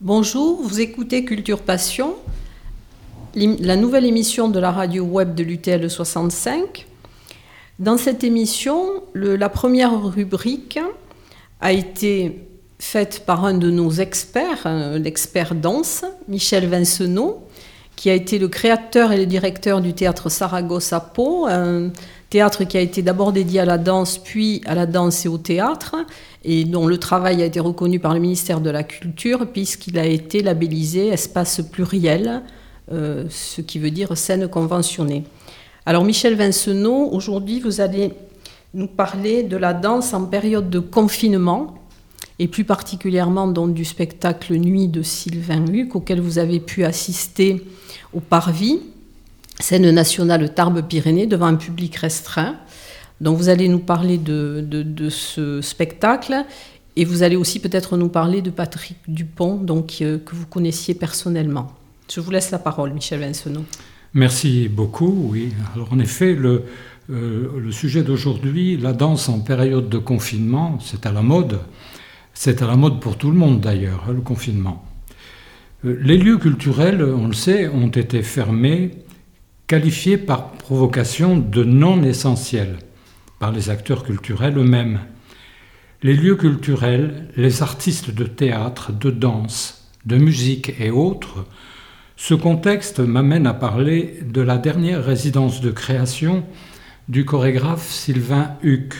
Bonjour, vous écoutez Culture Passion, la nouvelle émission de la radio web de l'UTL 65. Dans cette émission, la première rubrique a été faite par un de nos experts, euh, l'expert danse, Michel Vincenot, qui a été le créateur et le directeur du théâtre Saragossa Pau, un théâtre qui a été d'abord dédié à la danse, puis à la danse et au théâtre, et dont le travail a été reconnu par le ministère de la Culture, puisqu'il a été labellisé espace pluriel, euh, ce qui veut dire scène conventionnée. Alors Michel Vincenot, aujourd'hui vous allez nous parler de la danse en période de confinement, et plus particulièrement donc, du spectacle Nuit de Sylvain Huc, auquel vous avez pu assister au Parvis, scène nationale Tarbes-Pyrénées, devant un public restreint. Donc vous allez nous parler de, ce spectacle et vous allez aussi peut-être nous parler de Patrick Dupont, donc, euh, que vous connaissiez personnellement. Je vous laisse la parole, Michel Vincenot. Merci beaucoup. Oui, alors en effet, le, euh, le sujet d'aujourd'hui, la danse en période de confinement, c'est à la mode. C'est à la mode pour tout le monde d'ailleurs, hein, le confinement. Euh, les lieux culturels, on le sait, ont été fermés, qualifiés par provocation de non essentiels par les acteurs culturels eux-mêmes. Les lieux culturels, les artistes de théâtre, de danse, de musique et autres, ce contexte m'amène à parler de la dernière résidence de création du chorégraphe Sylvain Huc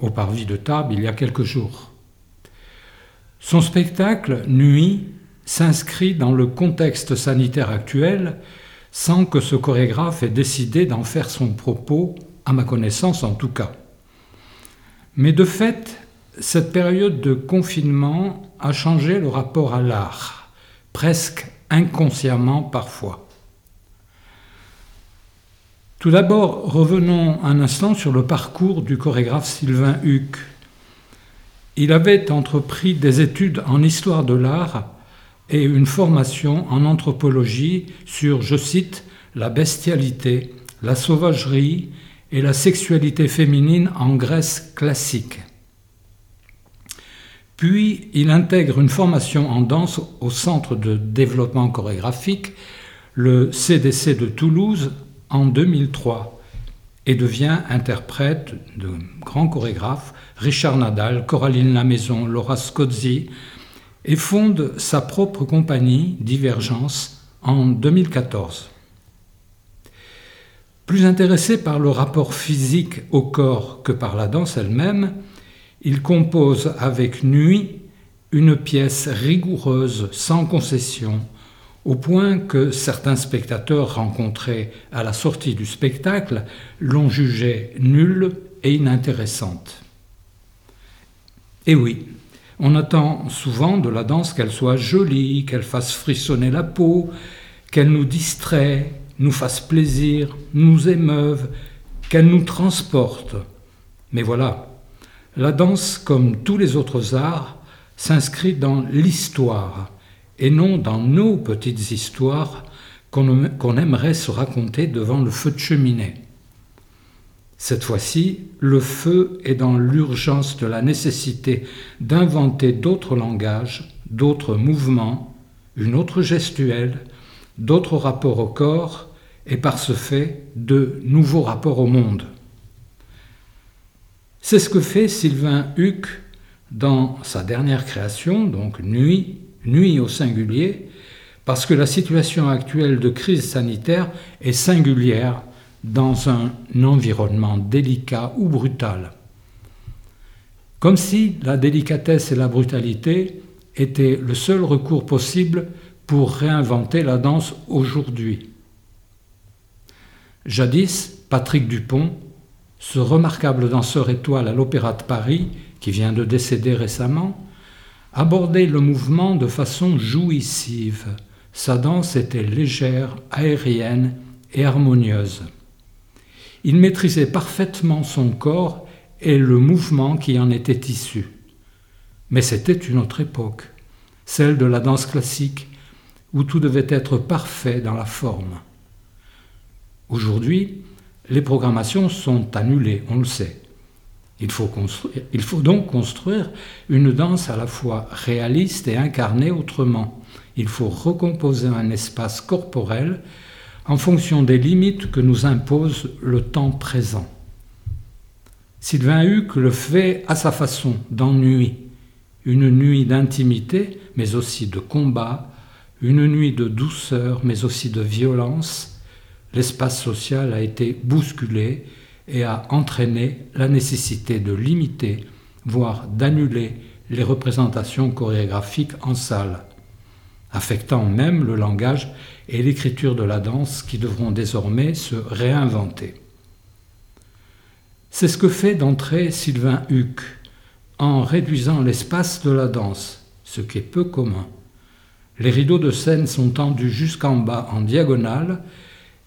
au Parvis de Tarbes il y a quelques jours. Son spectacle, Nuit, s'inscrit dans le contexte sanitaire actuel sans que ce chorégraphe ait décidé d'en faire son propos, à ma connaissance en tout cas. Mais de fait, cette période de confinement a changé le rapport à l'art, presque inconsciemment parfois. Tout d'abord, revenons un instant sur le parcours du chorégraphe Sylvain Huc. Il avait entrepris des études en histoire de l'art et une formation en anthropologie sur, je cite, la bestialité, la sauvagerie et la sexualité féminine en Grèce classique. Puis il intègre une formation en danse au Centre de développement chorégraphique, le CDC de Toulouse, en 2003 et devient interprète de grands chorégraphes, Richard Nadal, Coraline Lamaison, Laura Scozzi, et fonde sa propre compagnie, Divergence, en 2014. Plus intéressé par le rapport physique au corps que par la danse elle-même, il compose avec Nuit une pièce rigoureuse, sans concession, au point que certains spectateurs rencontrés à la sortie du spectacle l'ont jugée nulle et inintéressante. Et oui, on attend souvent de la danse qu'elle soit jolie, qu'elle fasse frissonner la peau, qu'elle nous distrait, nous fasse plaisir, nous émeuve, qu'elle nous transporte. Mais voilà, la danse, comme tous les autres arts, s'inscrit dans l'histoire et non dans nos petites histoires qu'on aimerait se raconter devant le feu de cheminée. Cette fois-ci, le feu est dans l'urgence de la nécessité d'inventer d'autres langages, d'autres mouvements, une autre gestuelle, d'autres rapports au corps et par ce fait de nouveaux rapports au monde. C'est ce que fait Sylvain Huc dans sa dernière création, donc Nuit, Nuit au singulier, parce que la situation actuelle de crise sanitaire est singulière dans un environnement délicat ou brutal. Comme si la délicatesse et la brutalité étaient le seul recours possible pour réinventer la danse aujourd'hui. Jadis, Patrick Dupont, ce remarquable danseur étoile à l'Opéra de Paris, qui vient de décéder récemment, abordait le mouvement de façon jouissive. Sa danse était légère, aérienne et harmonieuse. Il maîtrisait parfaitement son corps et le mouvement qui en était issu. Mais c'était une autre époque, celle de la danse classique, où tout devait être parfait dans la forme. Aujourd'hui, les programmations sont annulées, on le sait. Il faut, donc construire une danse à la fois réaliste et incarnée autrement, il faut recomposer un espace corporel en fonction des limites que nous impose le temps présent. Sylvain Huc le fait à sa façon, d'ennui, une nuit d'intimité, mais aussi de combat, une nuit de douceur, mais aussi de violence. L'espace social a été bousculé et a entraîné la nécessité de limiter, voire d'annuler les représentations chorégraphiques en salle, affectant même le langage et l'écriture de la danse qui devront désormais se réinventer. C'est ce que fait d'entrée Sylvain Huc en réduisant l'espace de la danse, ce qui est peu commun. Les rideaux de scène sont tendus jusqu'en bas en diagonale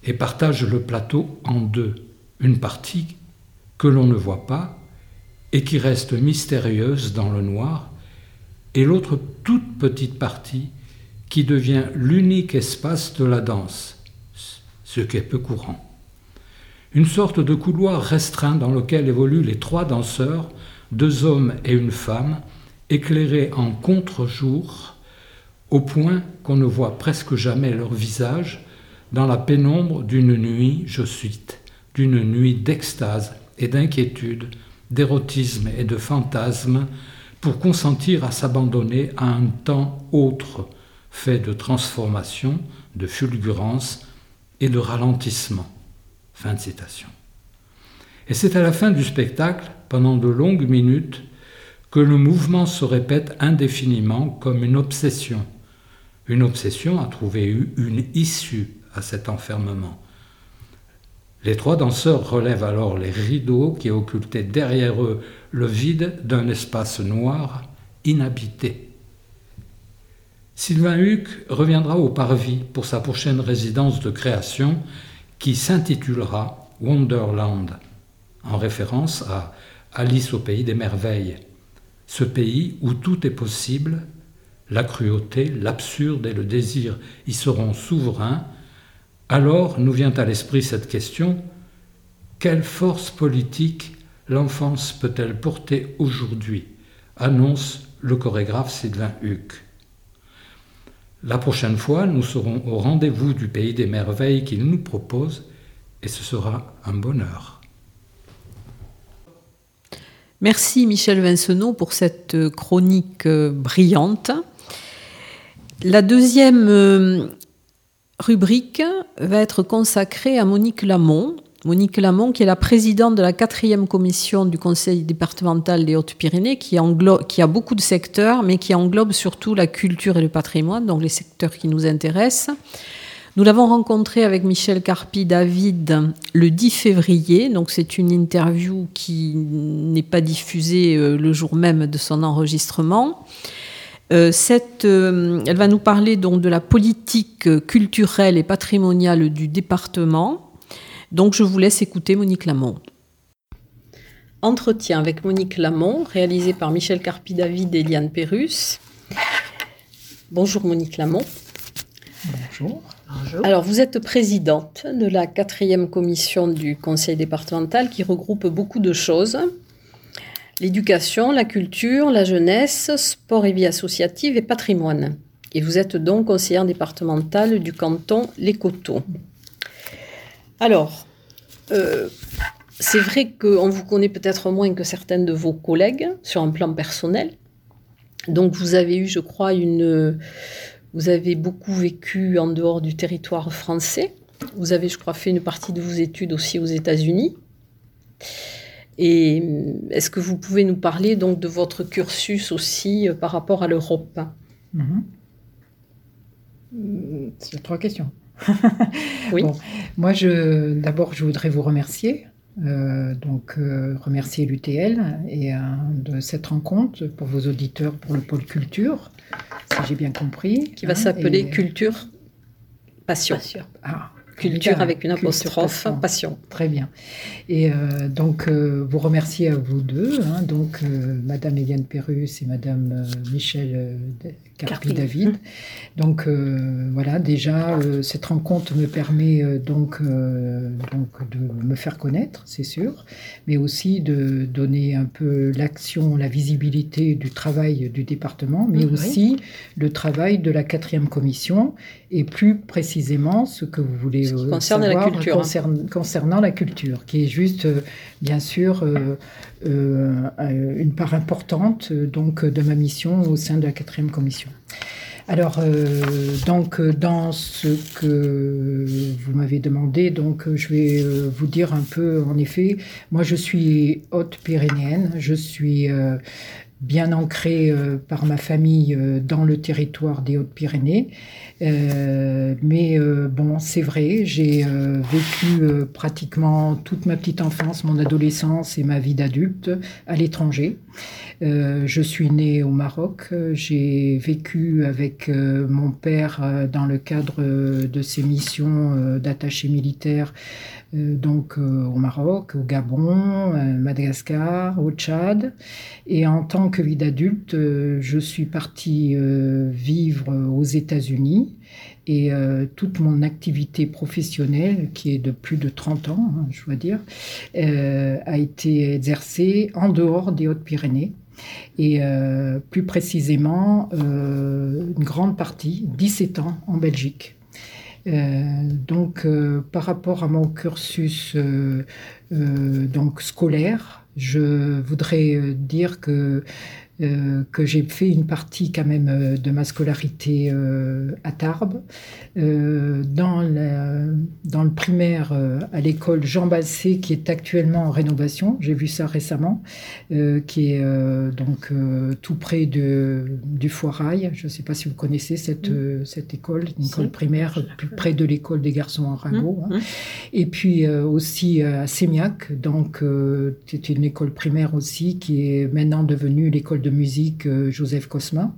et partagent le plateau en deux, une partie que l'on ne voit pas et qui reste mystérieuse dans le noir, et l'autre toute petite partie qui devient l'unique espace de la danse, ce qui est peu courant. Une sorte de couloir restreint dans lequel évoluent les trois danseurs, deux hommes et une femme, éclairés en contre-jour, au point qu'on ne voit presque jamais leur visage, dans la pénombre d'une nuit, je cite, d'une nuit d'extase et d'inquiétude, d'érotisme et de fantasme, pour consentir à s'abandonner à un temps autre, fait de transformation, de fulgurance et de ralentissement. Fin de citation. Et c'est à la fin du spectacle, pendant de longues minutes, que le mouvement se répète indéfiniment comme une obsession. Une obsession a trouvé une issue à cet enfermement. Les trois danseurs relèvent alors les rideaux qui occultaient derrière eux le vide d'un espace noir inhabité. Sylvain Huc reviendra au Parvis pour sa prochaine résidence de création qui s'intitulera Wonderland, en référence à Alice au pays des merveilles, ce pays où tout est possible, la cruauté, l'absurde et le désir y seront souverains, alors nous vient à l'esprit cette question, quelle force politique l'enfance peut-elle porter aujourd'hui? Annonce le chorégraphe Sylvain Huc. La prochaine fois, nous serons au rendez-vous du pays des merveilles qu'il nous propose et ce sera un bonheur. Merci Michel Vincenot pour cette chronique euh, brillante. La deuxième euh, rubrique va être consacrée à Monique Lamont, Monique Lamont, qui est la présidente de la quatrième commission du Conseil départemental des Hautes-Pyrénées, qui, qui, a beaucoup de secteurs, mais qui englobe surtout la culture et le patrimoine, donc les secteurs qui nous intéressent. Nous l'avons rencontrée avec Michel Carpi-David le 10 février, donc c'est une interview qui n'est pas diffusée euh, le jour même de son enregistrement. Euh, cette, euh, elle va nous parler donc de la politique culturelle et patrimoniale du département donc je vous laisse écouter Monique Lamont. Entretien avec Monique Lamont, réalisé par Michel Carpi-David et Eliane Perrus. Bonjour Monique Lamont. Bonjour. Alors, vous êtes présidente de la quatrième commission du conseil départemental qui regroupe beaucoup de choses. L'éducation, la culture, la jeunesse, sport et vie associative et patrimoine. Et vous êtes donc conseillère départementale du canton Les Coteaux. Alors, euh, c'est vrai qu'on vous connaît peut-être moins que certaines de vos collègues sur un plan personnel. Donc, vous avez eu, je crois, une. Vous avez beaucoup vécu en dehors du territoire français. Vous avez, je crois, fait une partie de vos études aussi aux États-Unis. Et est-ce que vous pouvez nous parler donc de votre cursus aussi euh, par rapport à l'Europe? Mm-hmm. C'est trois questions. oui. moi, je, d'abord, je voudrais vous remercier. Euh, donc, euh, remercier l'UTL et euh, de cette rencontre pour vos auditeurs pour le pôle culture, si j'ai bien compris. Qui va hein, s'appeler Culture Passion. Ah, culture avec une apostrophe, passion. Très bien. Et euh, donc, euh, vous remercier à vous deux, hein, donc Madame Eliane Perrus et Madame Michel Carpi-David. Donc, voilà, déjà, cette rencontre me permet donc, donc de me faire connaître, c'est sûr, mais aussi de donner un peu l'action, la visibilité du travail du département, mais aussi le travail de la quatrième commission et plus précisément ce que vous voulez ce euh, concerne la culture, hein. concernant la culture, qui est juste, euh, bien sûr, euh, une part importante donc de ma mission au sein de la quatrième commission. Alors, donc, dans ce que vous m'avez demandé, donc, je vais vous dire un peu, en effet, moi, je suis haute-pyrénéenne, je suis bien ancrée par ma famille dans le territoire des Hautes-Pyrénées. Euh, mais euh, bon, c'est vrai, j'ai euh, vécu pratiquement toute ma petite enfance, mon adolescence et ma vie d'adulte à l'étranger. je suis née au Maroc. J'ai vécu avec mon père dans le cadre de ses missions d'attaché militaire donc au Maroc, au Gabon, Madagascar, au Tchad. Et en tant que vie d'adulte, je suis partie vivre aux États-Unis et euh, toute mon activité professionnelle, qui est de plus de 30 ans, hein, je dois dire, euh, a été exercée en dehors des Hautes-Pyrénées. Et euh, plus précisément, une grande partie, 17 ans, en Belgique. Donc, par rapport à mon cursus donc scolaire, je voudrais dire que euh, que j'ai fait une partie quand même euh, de ma scolarité euh, à Tarbes. dans, dans le primaire à l'école Jean Basset, qui est actuellement en rénovation, j'ai vu ça récemment, qui est donc tout près de, du Foirail. Je ne sais pas si vous connaissez cette, cette école, une école primaire plus près de l'école des garçons en Rago. Hein. Et puis aussi à Sémiac, donc c'est une école primaire aussi qui est maintenant devenue l'école de de musique euh, Joseph Cosma.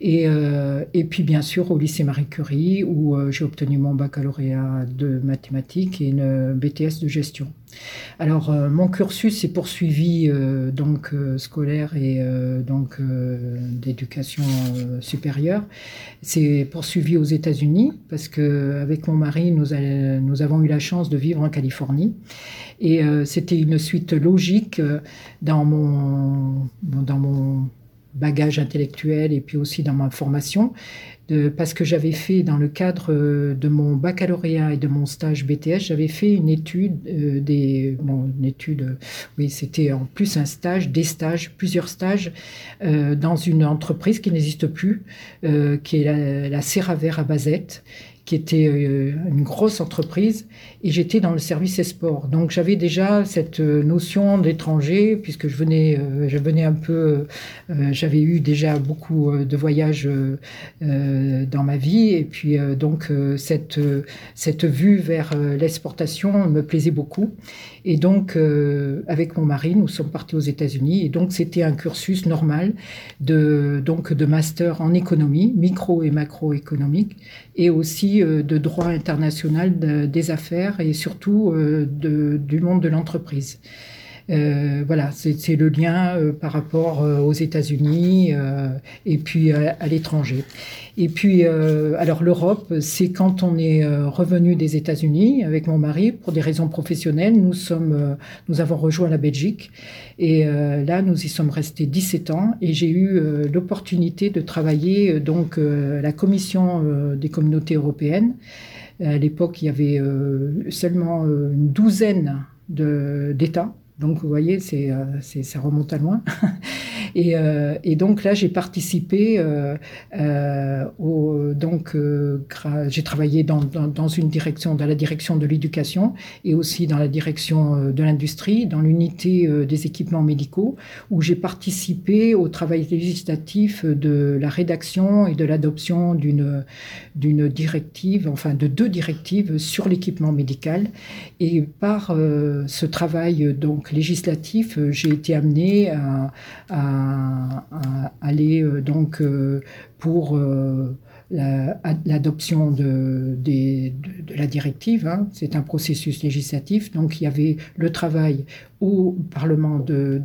Et, euh, et puis bien sûr au lycée Marie Curie où euh, j'ai obtenu mon baccalauréat de mathématiques et une BTS de gestion. Alors mon cursus s'est poursuivi donc scolaire et donc d'éducation supérieure. C'est poursuivi aux États-Unis parce que avec mon mari nous, avons eu la chance de vivre en Californie et c'était une suite logique dans mon bagage intellectuel et puis aussi dans ma formation, parce que j'avais fait dans le cadre euh, de mon baccalauréat et de mon stage BTS, j'avais fait une étude, euh, des, une étude, oui, c'était en plus un stage, des stages, plusieurs stages euh, dans une entreprise qui n'existe plus, qui est la, la Serravert à Bazette qui était euh, une grosse entreprise, et j'étais dans le service export. Donc j'avais déjà cette euh, notion d'étranger, puisque je venais, euh, je un peu, j'avais eu déjà beaucoup de voyages dans ma vie, et puis donc cette, cette vue vers l'exportation me plaisait beaucoup. Et donc, avec mon mari, nous sommes partis aux États-Unis. Et donc, c'était un cursus normal de, donc, de master en économie, micro et macroéconomique, et aussi euh, de droit international des affaires et surtout euh, du monde de l'entreprise. Euh, voilà, c'est le lien par rapport aux États-Unis et puis à, l'étranger. Et puis, alors l'Europe, c'est quand on est revenu des États-Unis avec mon mari pour des raisons professionnelles. Nous sommes, nous avons rejoint la Belgique et là, nous y sommes restés 17 ans et j'ai eu l'opportunité de travailler donc à la Commission des communautés européennes. À l'époque, il y avait seulement une douzaine d'États donc, vous voyez, c'est, euh, ça remonte à loin. et, euh, et, donc là, j'ai participé euh au, donc j'ai travaillé dans, dans, dans, une direction, dans la direction de l'éducation et aussi dans la direction de l'industrie, dans l'unité des équipements médicaux, où j'ai participé au travail législatif de la rédaction et de l'adoption d'une d'une directive, enfin de deux directives sur l'équipement médical. Et par ce travail donc législatif, euh, j'ai été amené à, aller euh, donc euh, pour l'adoption de, la directive. Hein. C'est un processus législatif. Donc il y avait le travail au Parlement de,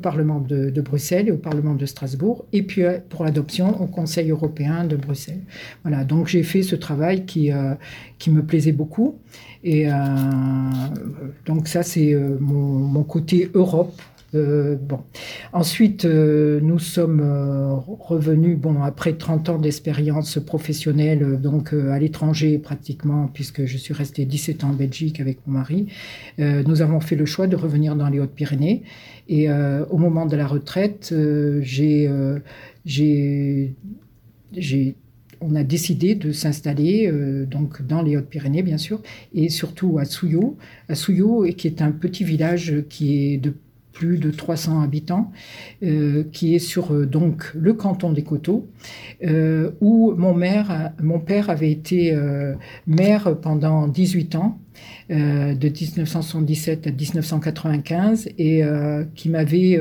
Parlement de, Bruxelles et au Parlement de Strasbourg, et puis euh, pour l'adoption au Conseil européen de Bruxelles. Voilà, donc j'ai fait ce travail qui, euh, qui me plaisait beaucoup. Et euh, donc ça, c'est mon, côté Europe euh, bon. Ensuite, euh, nous sommes euh, revenus, bon, après 30 ans d'expérience professionnelle, donc à l'étranger pratiquement, puisque je suis restée 17 ans en Belgique avec mon mari, nous avons fait le choix de revenir dans les Hautes-Pyrénées. Et au moment de la retraite, j'ai, on a décidé de s'installer donc dans les Hautes-Pyrénées, bien sûr, et surtout à Souillot, à Souillot, qui est un petit village qui est de plus de 300 habitants, euh, qui est sur euh, donc le canton des Coteaux, euh, où mon, père avait été maire pendant 18 ans, de 1977 à 1995, et qui m'avait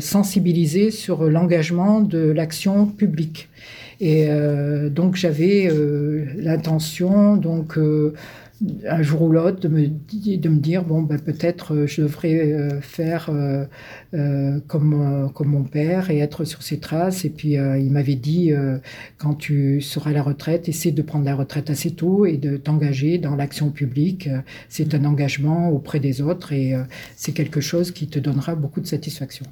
sensibilisé sur l'engagement de l'action publique. Et donc j'avais l'intention donc un jour ou l'autre de me, de me dire bon ben, peut-être euh, je devrais euh, faire euh, comme, comme mon père et être sur ses traces. Et puis il m'avait dit quand tu seras à la retraite essaie de prendre la retraite assez tôt et de t'engager dans l'action publique. C'est un engagement auprès des autres et c'est quelque chose qui te donnera beaucoup de satisfaction.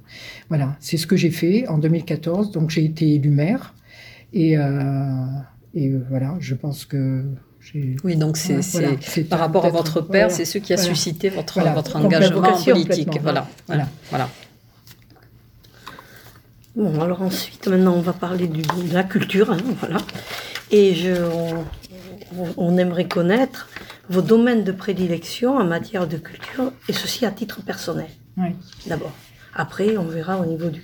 Voilà c'est ce que j'ai fait en 2014 donc j'ai été élu maire et, et voilà je pense que oui, donc c'est par rapport à votre père, c'est ce qui a suscité votre, votre engagement politique. Voilà, voilà, voilà. Bon, alors ensuite, maintenant, on va parler du, de la culture, hein, voilà. Et je, on, aimerait connaître vos domaines de prédilection en matière de culture, et ceci à titre personnel. Oui. D'abord. Après, on verra au niveau du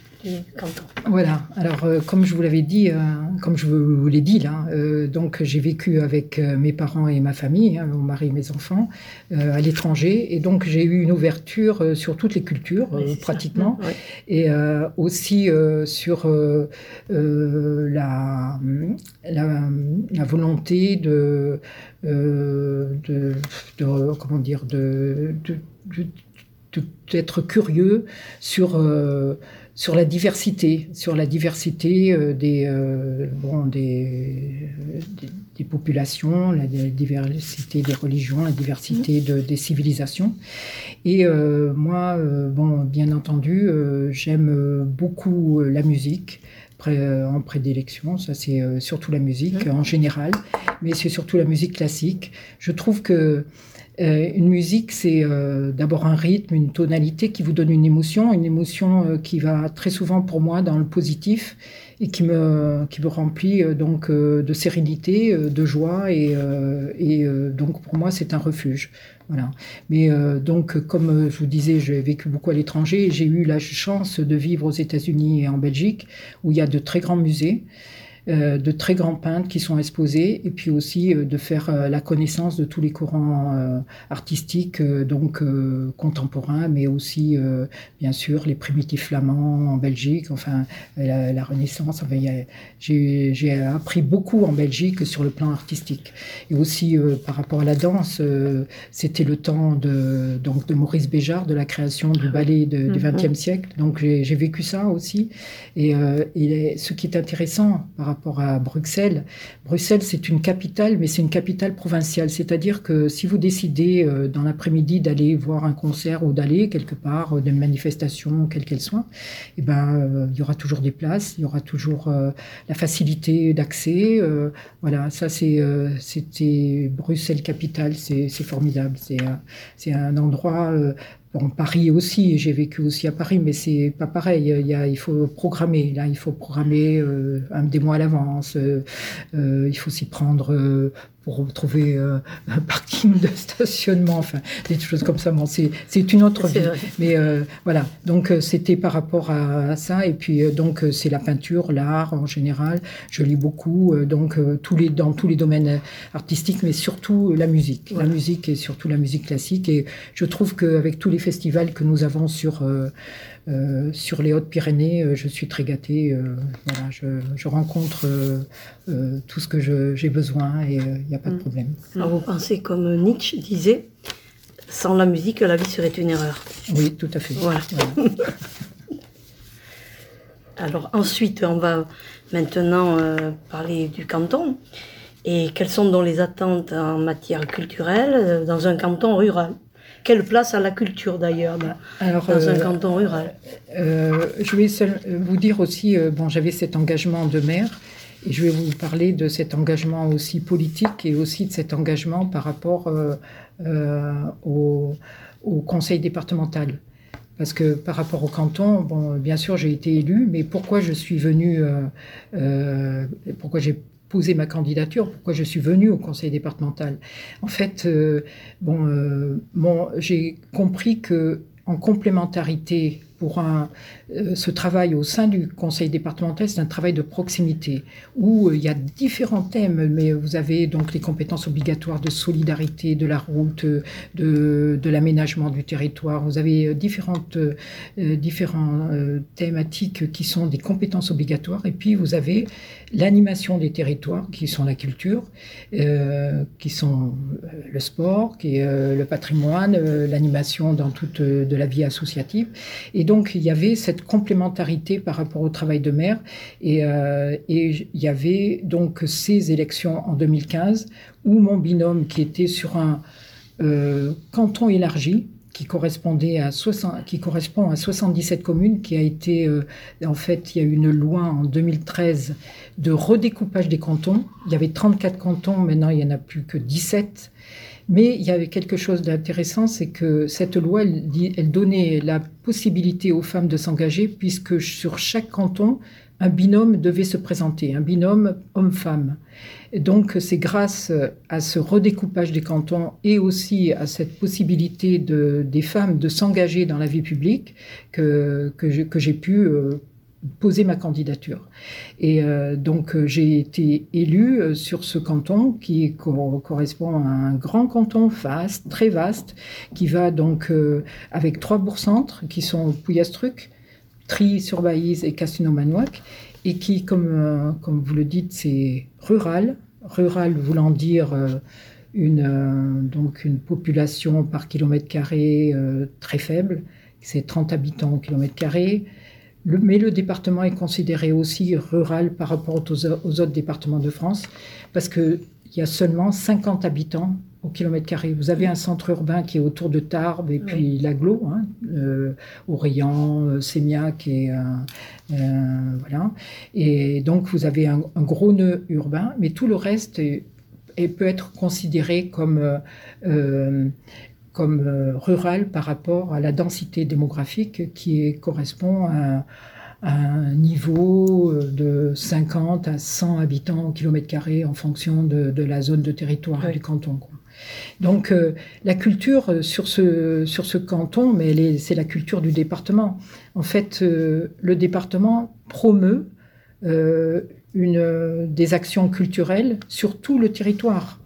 voilà. Alors, euh, comme je vous l'avais dit, euh, comme je vous l'ai dit là, euh, donc j'ai vécu avec mes parents et ma famille, hein, mon mari et mes enfants, à l'étranger, et donc j'ai eu une ouverture sur toutes les cultures pratiquement, et aussi sur la, la, volonté de, de, comment dire de, d'être curieux sur sur la diversité, sur la diversité euh, des, euh, bon, des, des, populations, la, diversité des religions, la diversité de, des civilisations. Et euh, moi, bon, bien entendu, j'aime beaucoup la musique en prédilection, ça c'est surtout la musique en général, mais c'est surtout la musique classique. Je trouve que une musique, c'est euh, d'abord un rythme, une tonalité qui vous donne une émotion, une émotion euh, qui va très souvent pour moi dans le positif et qui me, qui me remplit donc de sérénité, de joie et, donc pour moi c'est un refuge. Voilà. Mais donc comme je vous disais, j'ai vécu beaucoup à l'étranger j'ai eu la chance de vivre aux États-Unis et en Belgique où il y a de très grands musées. Euh, de très grands peintres qui sont exposés, et puis aussi euh, de faire euh, la connaissance de tous les courants artistiques, donc contemporains, mais aussi, bien sûr, les primitifs flamands en Belgique, enfin, la, Renaissance. Enfin, j'ai appris beaucoup en Belgique sur le plan artistique. Et aussi, par rapport à la danse, c'était le temps de, donc, de Maurice Béjart, de la création du ballet du XXe mhm. siècle. Donc, j'ai vécu ça aussi. Et, et ce qui est intéressant par rapport rapport à Bruxelles. Bruxelles, c'est une capitale, mais c'est une capitale provinciale. C'est-à-dire que si vous décidez euh, dans l'après-midi d'aller voir un concert ou d'aller quelque part, euh, d'une manifestation, quelle qu'elle soit, eh ben, euh, il y aura toujours des places, il y aura toujours la facilité d'accès. voilà, ça, c'est, c'était Bruxelles capitale, c'est, formidable. C'est, c'est un endroit Bon, Paris aussi, j'ai vécu aussi à Paris, mais c'est pas pareil. Il, il faut programmer. Là, il faut programmer euh, un des mois à l'avance. Euh, euh, il faut s'y prendre pour trouver euh, un parking de stationnement, enfin des choses comme ça. Bon, c'est une autre vie. Mais euh, voilà, donc euh, c'était par rapport à, ça. Et puis donc c'est la peinture, l'art en général. Je lis beaucoup, donc tous les dans tous les domaines artistiques, mais surtout la musique, la musique et surtout la musique classique. Et je trouve qu'avec tous les festivals que nous avons sur, sur les Hautes-Pyrénées, je suis très gâtée. voilà, je, rencontre tout ce que j'ai besoin et il n'y a pas de mm. problème. Alors vous pensez comme Nietzsche disait, sans la musique, la vie serait une erreur. Oui, tout à fait. Voilà. Alors ensuite, on va maintenant euh, parler du canton. Et quelles sont donc les attentes en matière culturelle euh, dans un canton rural? Quelle place a la culture d'ailleurs dans, dans un euh, canton rural Je vais vous dire aussi, bon, j'avais cet engagement de maire. Et je vais vous parler de cet engagement aussi politique et aussi de cet engagement par rapport au, au, conseil départemental. Parce que par rapport au canton, bon, bien sûr, j'ai été élu, mais pourquoi je suis venu, euh, euh, pourquoi j'ai posé ma candidature, pourquoi je suis venu au conseil départemental. En fait, euh, bon, bon j'ai compris que en complémentarité pour un, euh, ce travail au sein du conseil départemental, c'est un travail de proximité où euh, il y a différents thèmes, mais vous avez donc les compétences obligatoires de solidarité, de la route, de, de l'aménagement du territoire. Vous avez euh, différentes thématiques qui sont des compétences obligatoires, et puis vous avez l'animation des territoires qui sont la culture, qui sont le sport, qui est le patrimoine, l'animation dans toute de la vie associative, donc, il y avait cette complémentarité par rapport au travail de maire. Et, euh, il y avait donc ces élections en 2015 où mon binôme, qui était sur un euh, canton élargi, qui correspondait à 60, qui correspond à 77 communes, qui a été, euh, en fait, il y a eu une loi en 2013 de redécoupage des cantons. Il y avait 34 cantons, maintenant il n'y en a plus que 17. Mais il y avait quelque chose d'intéressant, c'est que cette loi, elle, donnait la possibilité aux femmes de s'engager, puisque sur chaque canton, un binôme devait se présenter, un binôme homme-femme. Donc c'est grâce à ce redécoupage des cantons et aussi à cette possibilité de, des femmes de s'engager dans la vie publique que, que j'ai pu euh, poser ma candidature. Et euh, donc euh, j'ai été élue euh, sur ce canton qui correspond à un grand canton vaste, très vaste, qui va donc avec trois bourgs-centres qui sont Pouillastruc, Tri-sur-Baïse et Castelnau-Manouac, et qui, comme, comme vous le dites, c'est rural, rural voulant dire une, donc une population par kilomètre carré très faible, c'est 30 habitants au kilomètre carré, mais le département est considéré aussi rural par rapport aux, autres départements de France, parce qu'il y a seulement 50 habitants au kilomètre carré. Vous avez un centre urbain qui est autour de Tarbes et puis l'aglo, hein, euh, euh, Sémiac et euh, voilà. Et donc vous avez un, gros nœud urbain, mais tout le reste peut être considéré comme comme euh, rural par rapport à la densité démographique qui correspond à, un niveau euh, de 50 à 100 habitants au kilomètre carré en fonction de, la zone de territoire du canton. Donc euh, la culture sur ce, sur ce canton, mais c'est la culture du département. En fait, le département promeut une, des actions culturelles sur tout le territoire,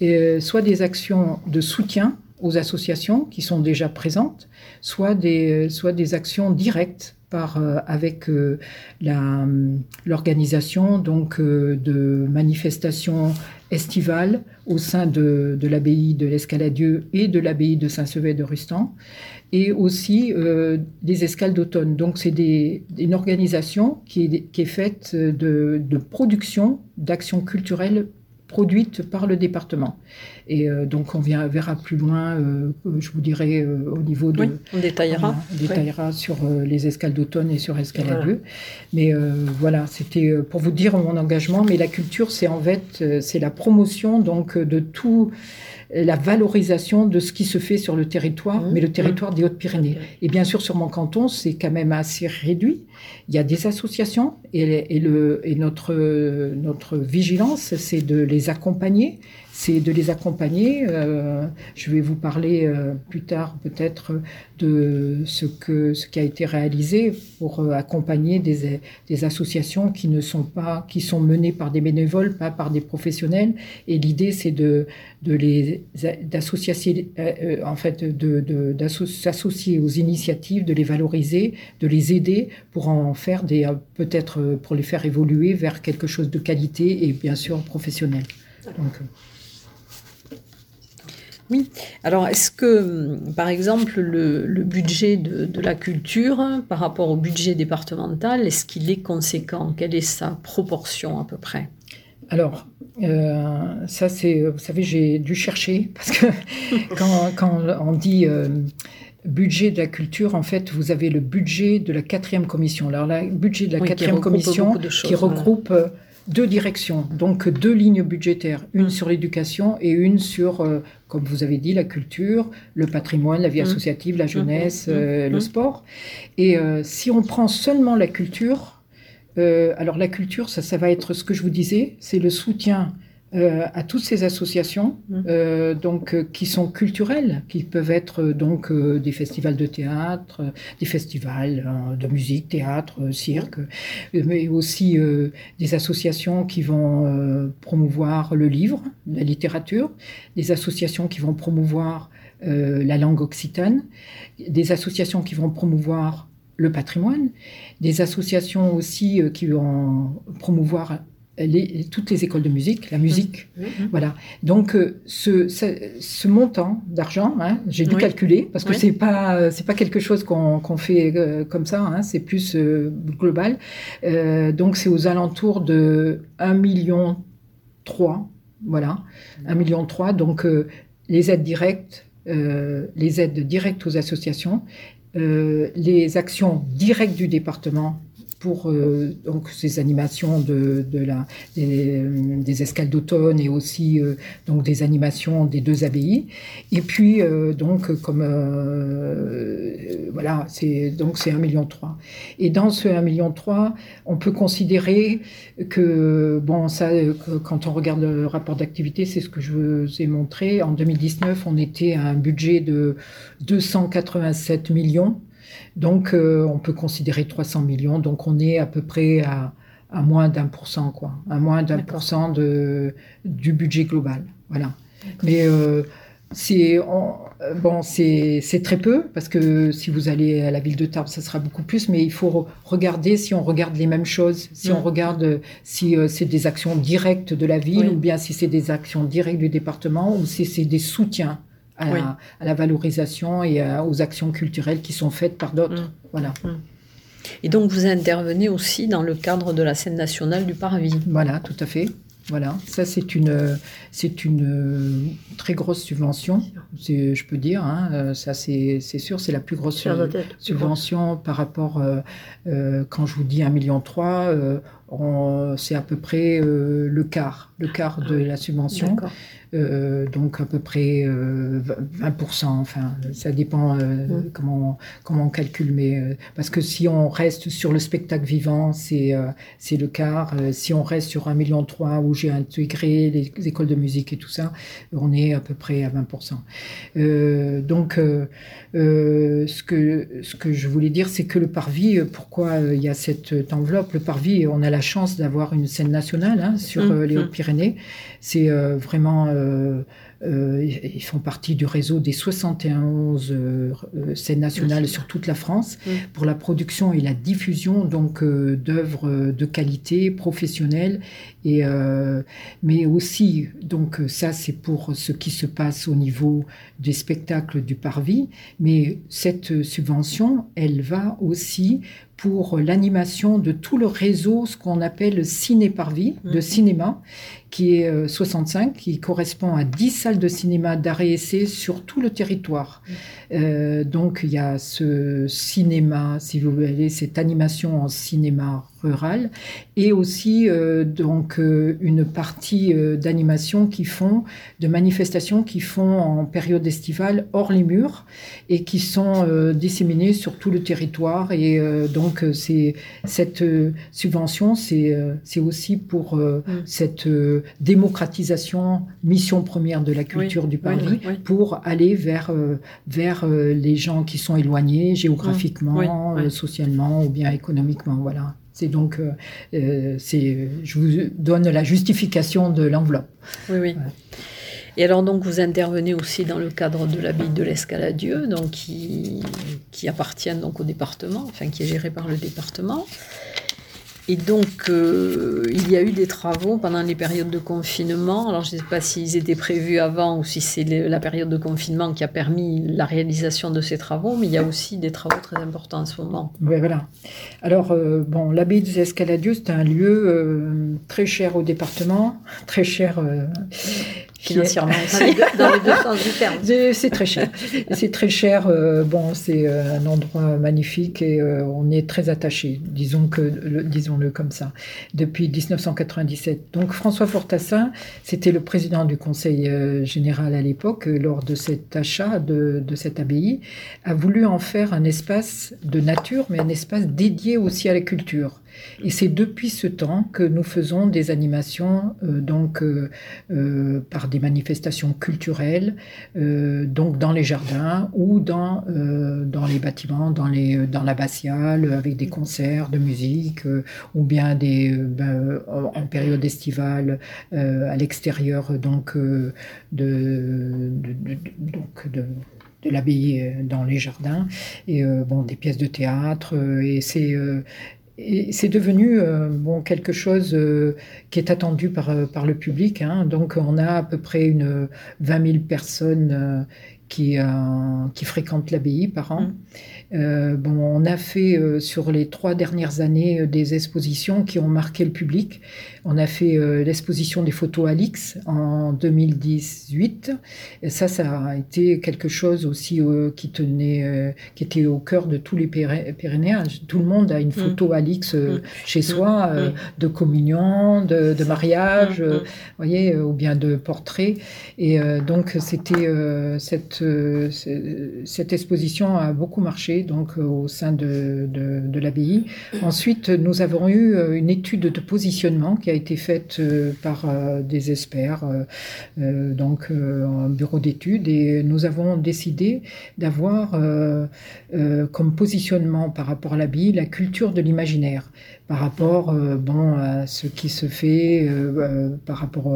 et, soit des actions de soutien aux associations qui sont déjà présentes, soit des, soit des actions directes par, euh, avec euh, l'organisation donc euh, de manifestations estivales au sein de, l'abbaye de l'Escaladieu et de l'abbaye de Saint-Sevé de Rustan, et aussi des escales d'automne. Donc c'est une organisation qui est, qui est faite de, de production d'actions culturelles produites par le département. Et euh, donc on vient, verra plus loin, euh, je vous dirai euh, au niveau de... Oui, on détaillera. on détaillera sur les escales d'automne et sur escale à deux. Mais voilà, c'était pour vous dire mon engagement. Mais la culture, c'est en fait, c'est la promotion donc de tout la valorisation de ce qui se fait sur le territoire, mmh. mais le territoire des Hautes-Pyrénées. Et bien sûr, sur mon canton, c'est quand même assez réduit. Il y a des associations et, et, le, et notre, notre vigilance, c'est de les accompagner c'est de les accompagner. Euh, je vais vous parler euh, plus tard peut-être de ce, que, ce qui a été réalisé pour euh, accompagner des, associations qui ne sont pas, qui sont menées par des bénévoles, pas par des professionnels. Et l'idée, c'est de, de, les, d'associer en fait de d'associer aux initiatives, de les valoriser, de les aider pour en faire des peut-être pour les faire évoluer vers quelque chose de qualité et bien sûr professionnel. Oui. Alors, est-ce que, par exemple, le, budget de, la culture par rapport au budget départemental, est-ce qu'il est conséquent? Quelle est sa proportion à peu près? Alors, euh, ça, c'est, vous savez, j'ai dû chercher parce que quand, on dit euh, budget de la culture, en fait, vous avez le budget de la quatrième commission. Alors, le budget de la quatrième commission qui regroupe deux directions, donc deux lignes budgétaires, une mm. sur l'éducation et une sur, euh, comme vous avez dit, la culture, le patrimoine, la vie mm. associative, la mm. jeunesse, euh, le sport. Et euh, si on prend seulement la culture, alors la culture, ça, ça va être ce que je vous disais, c'est le soutien euh, à toutes ces associations mmh. euh, donc euh, qui sont culturelles, qui peuvent être donc des festivals de théâtre, des festivals de musique, théâtre, cirque, mais aussi des associations qui vont promouvoir le livre, la littérature, des associations qui vont promouvoir la langue occitane, des associations qui vont promouvoir le patrimoine, des associations aussi qui vont promouvoir toutes les écoles de musique, la musique. Mmh. Mmh. Voilà. Donc, euh, ce, ce, montant d'argent, hein, j'ai dû calculer parce que c'est pas c'est pas quelque chose qu'on fait euh, comme ça. Hein, c'est plus euh, global. donc, c'est aux alentours de 1 million 3. Voilà, 1 million 3. Donc, les aides directes, les aides directes aux associations, les actions directes du département pour euh, donc ces animations de, de la, des, des escales d'automne et aussi euh, donc des animations des deux abbayes. Et puis euh, donc comme voilà c'est donc c'est un million trois. Et dans ce 1 million trois, on peut considérer que bon ça quand on regarde le rapport d'activité, c'est ce que je vous ai montré. En 2019, on était à un budget de 287 millions donc, euh, on peut considérer 300 millions. Donc, on est à peu près à, moins d'un pour cent, quoi. À moins d'un pour cent du budget global. Voilà. Mais euh, c'est bon, c'est très peu parce que si vous allez à la ville de Tarbes, ça sera beaucoup plus. Mais il faut regarder si on regarde les mêmes choses, si on regarde si euh, c'est des actions directes de la ville ou bien si c'est des actions directes du département ou si c'est des soutiens à, la, valorisation et aux actions culturelles qui sont faites par d'autres. Mm. Voilà. Mm. Et donc vous intervenez aussi dans le cadre de la scène nationale du Parvis. Voilà, tout à fait. Voilà, ça c'est une, c'est une très grosse subvention, je peux dire. Hein. Euh, ça c'est, sûr, c'est la plus grosse subvention par rapport, euh, euh, quand je vous dis 1,3 million, c'est à peu près le quart, le quart de la subvention. Euh, donc à peu près 20%, euh, enfin ça dépend euh, comment, comment on calcule, mais parce que si on reste sur le spectacle vivant, c'est c'est le quart. si on reste sur 1,3 million où j'ai intégré les, écoles de musique et tout ça, on est à peu près à 20%. donc ce, que, ce que je voulais dire, c'est que le Parvis, pourquoi il y a cette enveloppe? Le Parvis, on a la chance d'avoir une scène nationale hein, sur mmh, les mmh. Hautes-Pyrénées. C'est vraiment euh, euh, ils font partie du réseau des 71 euh, scènes nationales sur toute la France. Pour la production et la diffusion donc d'œuvres de qualité professionnelle. Et mais aussi donc ça c'est pour ce qui se passe au niveau des spectacles du Parvis. Mais cette subvention elle va aussi pour l'animation de tout le réseau, ce qu'on appelle ciné-parvis, de mhm. cinéma, qui est 65, euh, qui correspond à 10 salles de cinéma d'arrêt essai sur tout le territoire. Mhm. Euh, donc il y a ce cinéma, si vous voulez, cette animation en cinéma rural, et aussi euh, donc euh, une partie euh, d'animation qui font, de manifestations qui font en période estivale hors les murs et qui sont disséminées sur tout le territoire. Et donc c'est cette subvention, c'est c'est aussi pour mm. cette démocratisation, mission première de la culture du Paris, pour aller vers vers les gens qui sont éloignés géographiquement, socialement ou bien économiquement. Voilà. C'est donc, euh, euh, c'est, je vous donne la justification de l'enveloppe. Oui, oui. Et alors donc vous intervenez aussi dans le cadre de l'abbaye de l'Escaladieu, donc qui, qui appartient donc au département, enfin qui est géré par le département. Et donc, euh, il y a eu des travaux pendant les périodes de confinement. Alors, je ne sais pas s'ils étaient prévus avant ou si c'est la période de confinement qui a permis la réalisation de ces travaux, mais il y a aussi des travaux très importants en ce moment. Oui, voilà. Alors, euh, bon, l'abbaye des Escaladieux, c'est un lieu euh, très cher au département, très cher financièrement dans les deux sens du terme. C'est très cher. C'est très cher. Euh, bon, c'est euh, un endroit magnifique et euh, on est très attaché, disons que, disons-le comme ça, depuis 1997. Donc François Fortassin, c'était le président du Conseil général à l'époque, lors de cet achat de, de cette abbaye, a voulu en faire un espace de nature, mais un espace dédié aussi à la culture. Et c'est depuis ce temps que nous faisons des animations euh, donc euh, euh, par des manifestations culturelles, donc dans les jardins ou dans dans les bâtiments, dans les dans l'abbatiale avec des concerts de musique ou bien des ben, en période estivale à l'extérieur donc de, donc de de l'abbaye dans les jardins. Et bon des pièces de théâtre et c'est et c'est devenu euh, bon, quelque chose euh, qui est attendu par, euh, par le public. Hein. Donc on a à peu près une 20 000 personnes qui, qui fréquentent l'abbaye par an. Mmh. Euh, bon, on a fait euh, sur les trois dernières années euh, des expositions qui ont marqué le public. On a fait l'exposition des photos Alix en 2018. Et ça, ça a été quelque chose aussi qui tenait, qui était au cœur de tous les Pyrénéens. Tout le monde a une mm. photo Alix mm. chez soi, mm. de communion, de, de mariage, voyez, ou bien de portrait. Et donc, c'était cette, cette exposition a beaucoup marché donc euh, au sein de, de, l'abbaye. Ensuite, nous avons eu euh, une étude de positionnement qui a été faite euh, par des experts, donc un bureau d'études, et nous avons décidé d'avoir comme positionnement par rapport à l'abbaye la culture de l'imaginaire par rapport bon, à ce qui se fait par rapport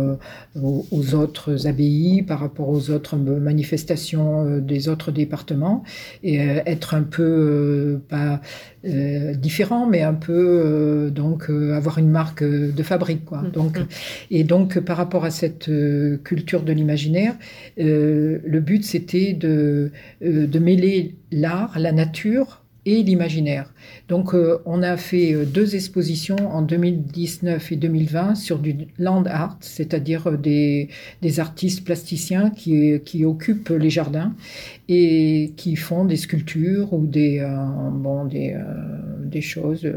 aux, autres abbayes, par rapport aux autres manifestations des autres départements, et être un peu euh, pas euh, différent, mais un peu euh, donc avoir une marque de fabrique, quoi. Mm. Donc mm. et donc par rapport à cette culture de l'imaginaire, le but c'était de de mêler l'art, la nature et l'imaginaire. Donc euh, on a fait euh, deux expositions en 2019 et 2020 sur du land art, c'est-à-dire euh, des, des, artistes plasticiens qui, qui, occupent les jardins et qui font des sculptures ou des, bon, des, des choses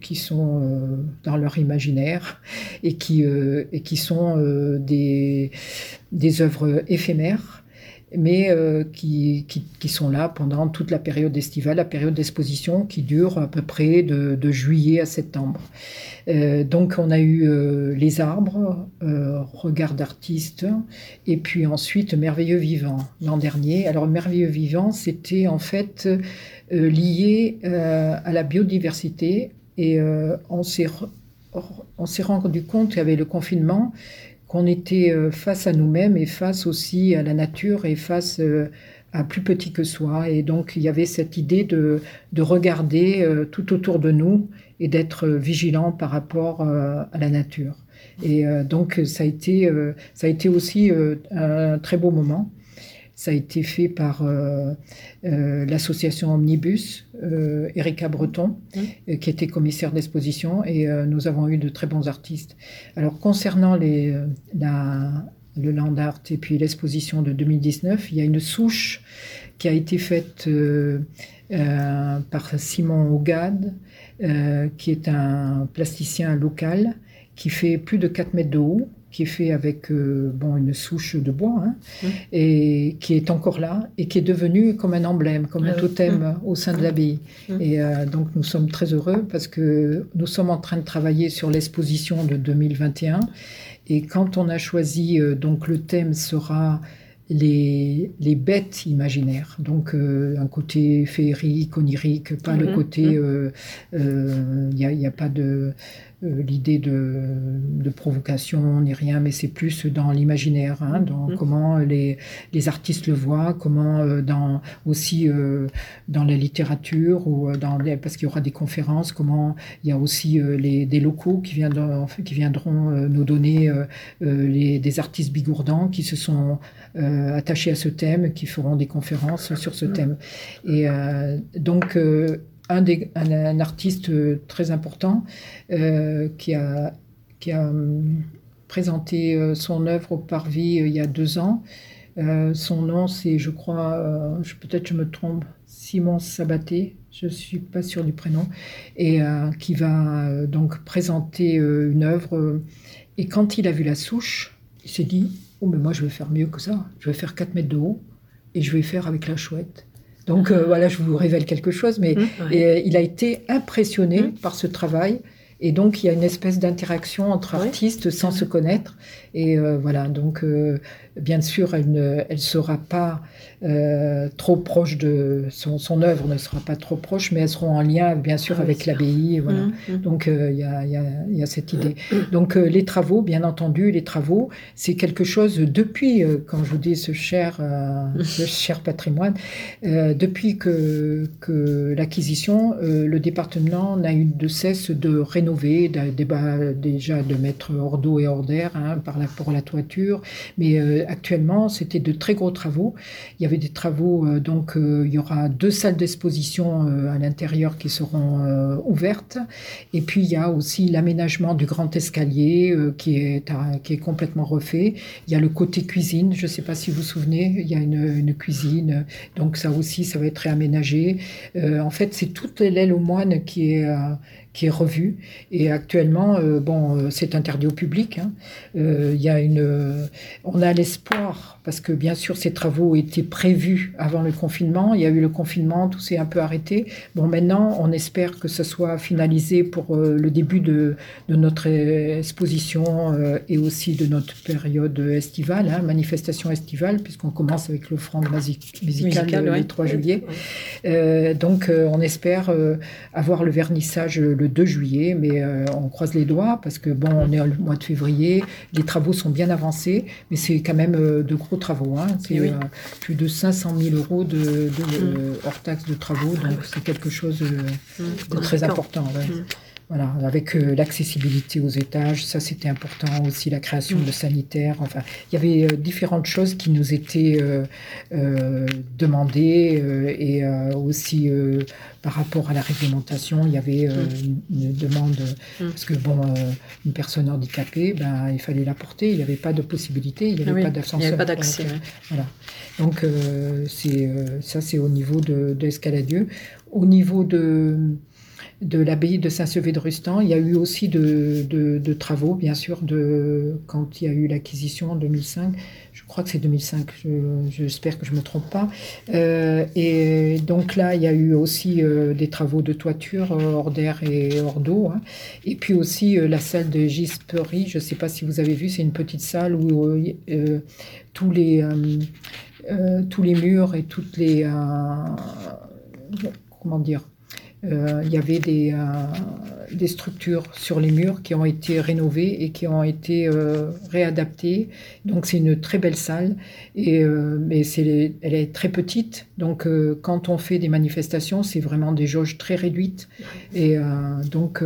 qui sont dans leur imaginaire et qui, et qui sont des, des œuvres éphémères mais euh, qui, qui, sont là pendant toute la période estivale, la période d'exposition qui dure à peu près de, juillet à septembre. Euh, donc on a eu euh, les arbres, regard d'artiste, et puis ensuite Merveilleux Vivant l'an dernier. Alors Merveilleux Vivant, c'était en fait lié à la biodiversité, et on s'est rendu compte qu'avec le confinement, qu'on était euh, face à nous-mêmes et face aussi à la nature et face euh, à plus petit que soi. Et donc il y avait cette idée de, de regarder euh, tout autour de nous et d'être vigilant par rapport à la nature. Et donc ça a été, ça a été aussi un très beau moment. Ça a été fait par l'association Omnibus, euh, Erika Breton, mmh. qui était commissaire d'exposition, et nous avons eu de très bons artistes. Alors, concernant les, le land art et puis l'exposition de 2019, il y a une souche qui a été faite par Simon Ogade, qui est un plasticien local qui fait plus de 4 mètres de haut qui est fait avec euh, bon, une souche de bois, hein, mmh. et qui est encore là, et qui est devenu comme un emblème, comme un ah totem mmh. au sein de l'abbaye. Mmh. Et euh, donc nous sommes très heureux parce que nous sommes en train de travailler sur l'exposition de 2021, et quand on a choisi, euh, donc le thème sera les, les, bêtes imaginaires. Donc un côté féerique, onirique, pas le côté... Il n'y a, a, pas de euh, l'idée de, provocation ni rien, mais c'est plus dans l'imaginaire, hein, dans mm-hmm. comment les, les, artistes le voient, comment euh, dans, aussi euh, dans la littérature, ou dans parce qu'il y aura des conférences, comment il y a aussi les, des locaux qui viendront, qui viendront nous donner les, des artistes bigourdants qui se sont attachés à ce thème, qui feront des conférences sur ce mm. thème. Et donc, un, artiste très important euh, qui a, hum, présenté euh, son œuvre au Parvis euh, il y a deux ans. son nom, c'est, je crois, peut-être je me trompe, Simon Sabaté, je ne suis pas sûre du prénom, et qui va donc présenter une œuvre. et quand il a vu la souche, il s'est dit Oh, mais moi je vais faire mieux que ça. Je vais faire 4 mètres de haut et je vais faire avec la chouette. Donc euh, voilà, je vous révèle quelque chose, mais mmh, euh, il a été impressionné mmh. par ce travail. Et donc, il y a une espèce d'interaction entre artistes sans se connaître. Et euh, voilà, donc, bien sûr, elle ne elle sera pas euh, trop proche de son, son œuvre ne sera pas trop proche, mais elles seront en lien bien sûr ah avec l'abbaye. Voilà. Mmh, mmh. Donc euh, il y, a, y, a, y, a, cette idée. Donc euh, les travaux, bien entendu, les travaux, c'est quelque chose depuis, quand je vous dis ce cher, ce cher patrimoine, depuis que, que l'acquisition, le département n'a eu de cesse de rénover, de, déjà de mettre hors d'eau et hors d'air hein, par la, pour la toiture, mais actuellement c'était de très gros travaux. Il y avait des travaux, euh, donc euh, il y aura deux salles d'exposition euh, à l'intérieur qui seront ouvertes. Et puis il y a aussi l'aménagement du grand escalier qui, est, qui est complètement refait. Il y a le côté cuisine, je ne sais pas si vous vous souvenez, il y a une, cuisine, donc ça aussi, ça va être réaménagé. en fait, c'est toute l'aile aux moines qui est qui est revu. Et actuellement, euh, bon, euh, c'est interdit au public. Hein. Euh, il y a une, on a l'espoir parce que bien sûr ces travaux étaient prévus avant le confinement. Il y a eu le confinement, tout s'est un peu arrêté. Bon, maintenant, on espère que ce soit finalisé pour le début de, de notre exposition et aussi de notre période estivale, hein, manifestation estivale, puisqu'on commence avec l'offrande musicale le, 3 juillet. donc, on espère avoir le vernissage le 2 juillet, mais euh, on croise les doigts parce que bon, on est au mois de février, les travaux sont bien avancés, mais c'est quand même euh, de gros travaux. Hein. C'est euh, plus de 500 000 euros de, mm. hors taxe de travaux, donc c'est quelque chose mm. de très important. Mm. Voilà, avec l'accessibilité aux étages, ça c'était important aussi, la création de sanitaires. Enfin, il y avait différentes choses qui nous étaient demandées et aussi par rapport à la réglementation, il y avait euh, mm. une, demande, mm. parce que bon, euh, une personne handicapée, ben, il fallait la porter, il n'y avait pas de possibilité, il n'y avait, pas d'ascenseur. Il n'y avait pas d'accès. Donc, voilà. Donc c'est, ça, c'est au niveau de, de Au niveau de de l'abbaye de Saint-Sevé de Rustan. Il y a eu aussi de, de, travaux, bien sûr, de, quand il y a eu l'acquisition en 2005. Je crois que c'est 2005, j'espère que je ne me trompe pas. Euh, et donc là, il y a eu aussi euh, des travaux de toiture euh, hors d'air et hors d'eau. Hein. Et puis aussi la salle de Gisperie, je ne sais pas si vous avez vu, c'est une petite salle où tous, les, tous les murs et toutes les... comment dire il y avait des, euh, des, structures sur les murs qui ont été rénovées et qui ont été euh, réadaptées. Donc c'est une très belle salle, et, mais elle est très petite. Donc quand on fait des manifestations, c'est vraiment des jauges très réduites. Et donc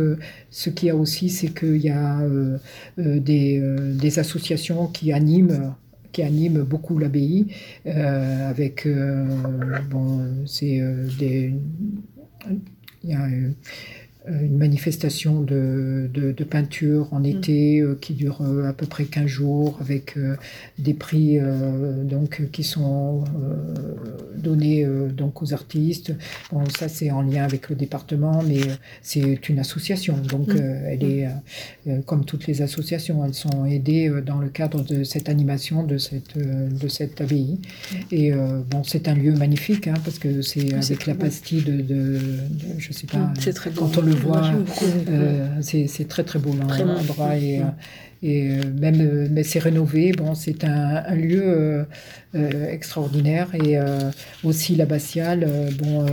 ce qu'il y a aussi, c'est qu'il y a des, associations qui animent qui animent beaucoup l'abbaye, avec bon, c'est des il y a euh, euh, une manifestation de, de, peinture en mm. été euh, qui dure à peu près 15 jours avec des prix donc, qui sont donnés donc, aux artistes. Bon, ça, c'est en lien avec le département, mais c'est une association. Donc, mm. elle est, comme toutes les associations, elles sont aidées dans le cadre de cette animation de cette, de cette abbaye. Mm. Et bon, c'est un lieu magnifique hein, parce que c'est avec la pastille de, de, je sais pas, c'est très quand on le voit, euh, c'est très très beau l'endroit et, euh, et même mais c'est rénové. Bon, c'est un, un, lieu extraordinaire et aussi l'abbatiale. bon,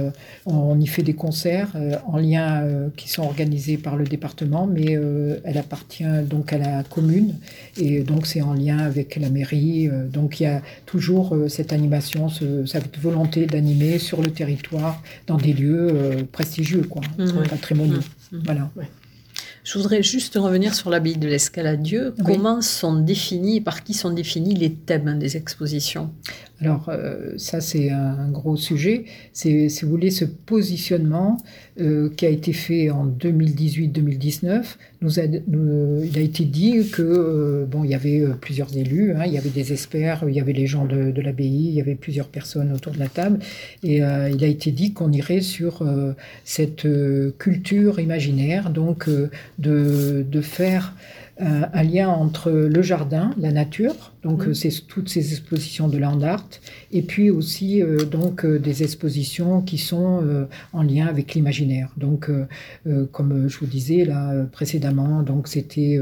on y fait des concerts en lien qui sont organisés par le département, mais elle appartient donc à la commune et donc c'est en lien avec la mairie. donc il y a toujours cette animation, ce, cette volonté d'animer sur le territoire dans des lieux prestigieux, quoi, mmh. patrimoniaux. Mmh. Voilà. Je voudrais juste revenir sur l'abbaye de l'Escaladieu. Comment sont définis, par qui sont définis les thèmes des expositions? Alors euh, ça c'est un gros sujet. C'est si vous voulez ce positionnement euh, qui a été fait en 2018-2019. Nous, il a été dit que euh, bon il y avait plusieurs élus, hein, il y avait des experts, il y avait les gens de, de l'abbaye, il y avait plusieurs personnes autour de la table et il a été dit qu'on irait sur cette culture imaginaire, donc de, de faire un lien entre le jardin, la nature, donc mm. c'est toutes ces expositions de land art, et puis aussi euh, donc euh, des expositions qui sont euh, en lien avec l'imaginaire. Donc comme je vous disais là précédemment, donc c'était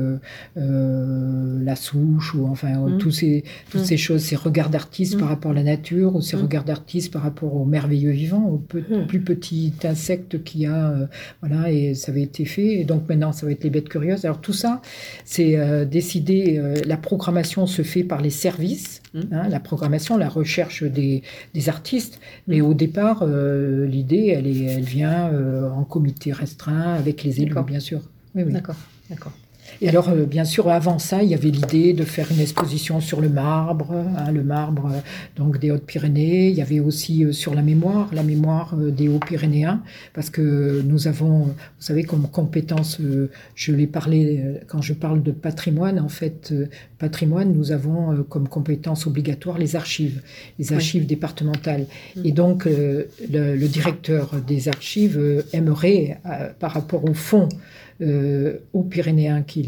la souche ou enfin mm. tous ces, toutes mm. ces choses, ces regards d'artistes par rapport à la nature ou ces regards d'artistes par rapport au merveilleux vivant, au plus petit insecte qu'il y a, voilà et ça avait été fait. Et donc maintenant ça va être les bêtes curieuses. Alors tout ça, c'est décidé. la programmation se fait par les services, mmh. hein, la programmation, la recherche des, artistes. Mais au départ, euh, l'idée, elle, elle vient euh, en comité restreint avec les élus, bien sûr. Oui, oui. D'accord, d'accord. Et alors, euh, bien sûr, avant ça, il y avait l'idée de faire une exposition sur le marbre, hein, le marbre euh, donc des Hautes-Pyrénées. Il y avait aussi euh, sur la mémoire, la mémoire des Hauts-Pyrénéens, parce que nous avons, vous savez, comme compétence, je l'ai parlé quand je parle de patrimoine, en fait, patrimoine, nous avons comme compétence obligatoire les archives, les archives départementales. Mmh. Et donc, le, le, directeur des archives aimerait, par rapport au fond, euh, aux Pyrénéens qu'il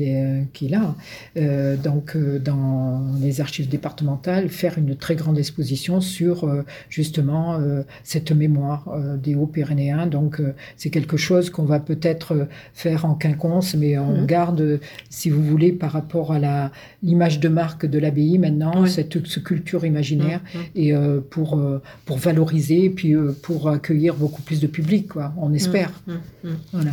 qu'il a, euh, donc euh, dans les archives départementales, faire une très grande exposition sur justement cette mémoire des Hauts-Pyrénéens. Donc c'est quelque chose qu'on va peut-être faire en quinconce, mais on mhm. garde, si vous voulez, par rapport à l'image de marque de l'abbaye maintenant, cette, culture imaginaire, mhm. et pour, pour valoriser, et puis pour accueillir beaucoup plus de public, quoi, on espère. Mhm. Voilà.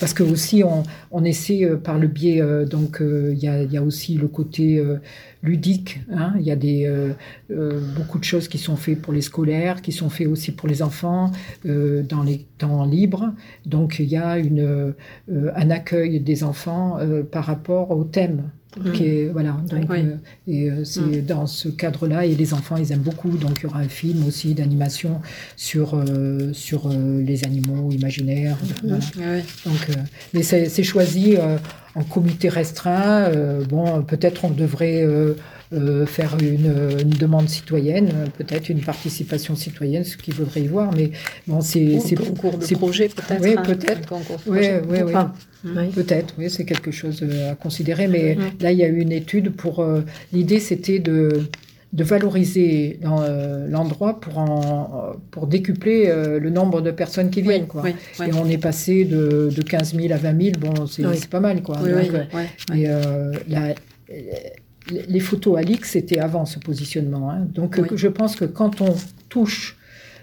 Parce que aussi, on, essaie euh, par le biais, euh, donc euh, il y, a, aussi le côté ludique. Hein. Il y a des, beaucoup de choses qui sont faites pour les scolaires, qui sont faites aussi pour les enfants dans les temps libres. Donc il y a un accueil des enfants par rapport au thème. Mmh. voilà, donc, euh, et euh, c'est mmh. dans ce cadre-là, et les enfants, ils aiment beaucoup, donc il y aura un film aussi d'animation sur, euh, sur les animaux imaginaires. Mmh. donc, mais c'est choisi en comité restreint. bon, peut-être on devrait euh, faire une, une, demande citoyenne, peut-être une participation citoyenne, ce qu'il faudrait y voir. Mais bon, c'est c'est concours de projet peut-être. Oui, hein, peut-être. Oui, oui, oui. Peut-être. Oui, c'est quelque chose euh, à considérer. Mais là, il y a eu une étude pour. Euh, l'idée, c'était de de valoriser l'endroit pour, en, pour décupler le nombre de personnes qui viennent. quoi. Et on est passé de, de 15 000 à 20 000, bon, c'est pas mal. Quoi. Donc, et la, les photos Alix, c'était avant ce positionnement. Hein. Donc je pense que quand on touche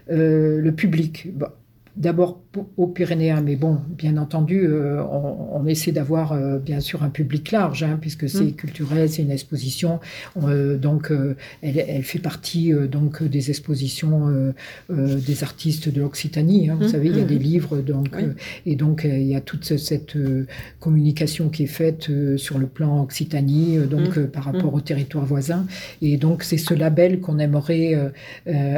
euh, le public, bah, d'abord aux Pyrénéens, mais bon, bien entendu, euh, on, essaie d'avoir euh, bien sûr un public large, hein, puisque c'est mm. culturel, c'est une exposition, euh, donc elle, fait partie donc des expositions des artistes de l'Occitanie. Hein, vous mm. savez, il y a mm. des livres, donc et donc il y a toute cette communication qui est faite sur le plan Occitanie, donc par rapport au territoire voisin, et donc c'est ce label qu'on aimerait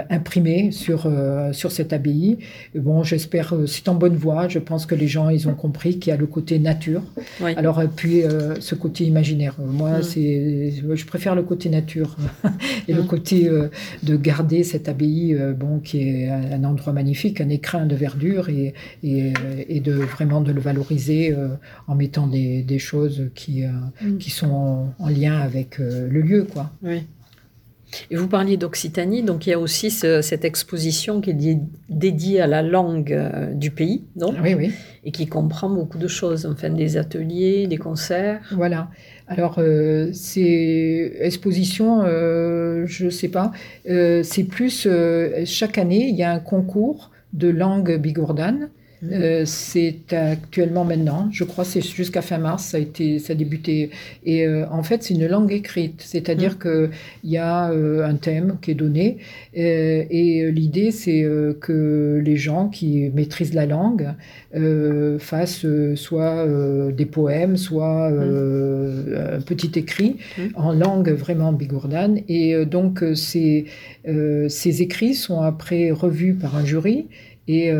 imprimer sur sur cette abbaye. bon, j'espère, euh, c'est en bonne voie. Je pense que les gens, ils ont compris qu'il y a le côté nature. Alors, euh, puis euh, ce côté imaginaire. Moi, mm. c'est, je préfère le côté nature et le mm. côté de garder cette abbaye, bon, qui est un endroit magnifique, un écrin de verdure et, et, de vraiment de le valoriser en mettant des, des choses qui, mm. qui sont en, en, lien avec le lieu, quoi. Oui. Et vous parliez d'Occitanie, donc il y a aussi cette exposition qui est dédiée à la langue euh, du pays, donc, oui, oui. et qui comprend beaucoup de choses, enfin des ateliers, des concerts. Voilà. Alors, euh, c'est exposition, euh, je ne sais pas. Euh, c'est plus, chaque année, il y a un concours de langue bigourdane. Mmh. c'est actuellement maintenant, je crois c'est jusqu'à fin mars, ça a, été, ça a débuté. Et en fait, c'est une langue écrite, c'est-à-dire mmh. que qu'il y a un thème qui est donné. et l'idée, c'est que les gens qui maîtrisent la langue euh, fasse euh, soit euh, des poèmes, soit un petit écrit en langue vraiment bigourdane. Et donc ces, ces écrits sont après revus par un jury et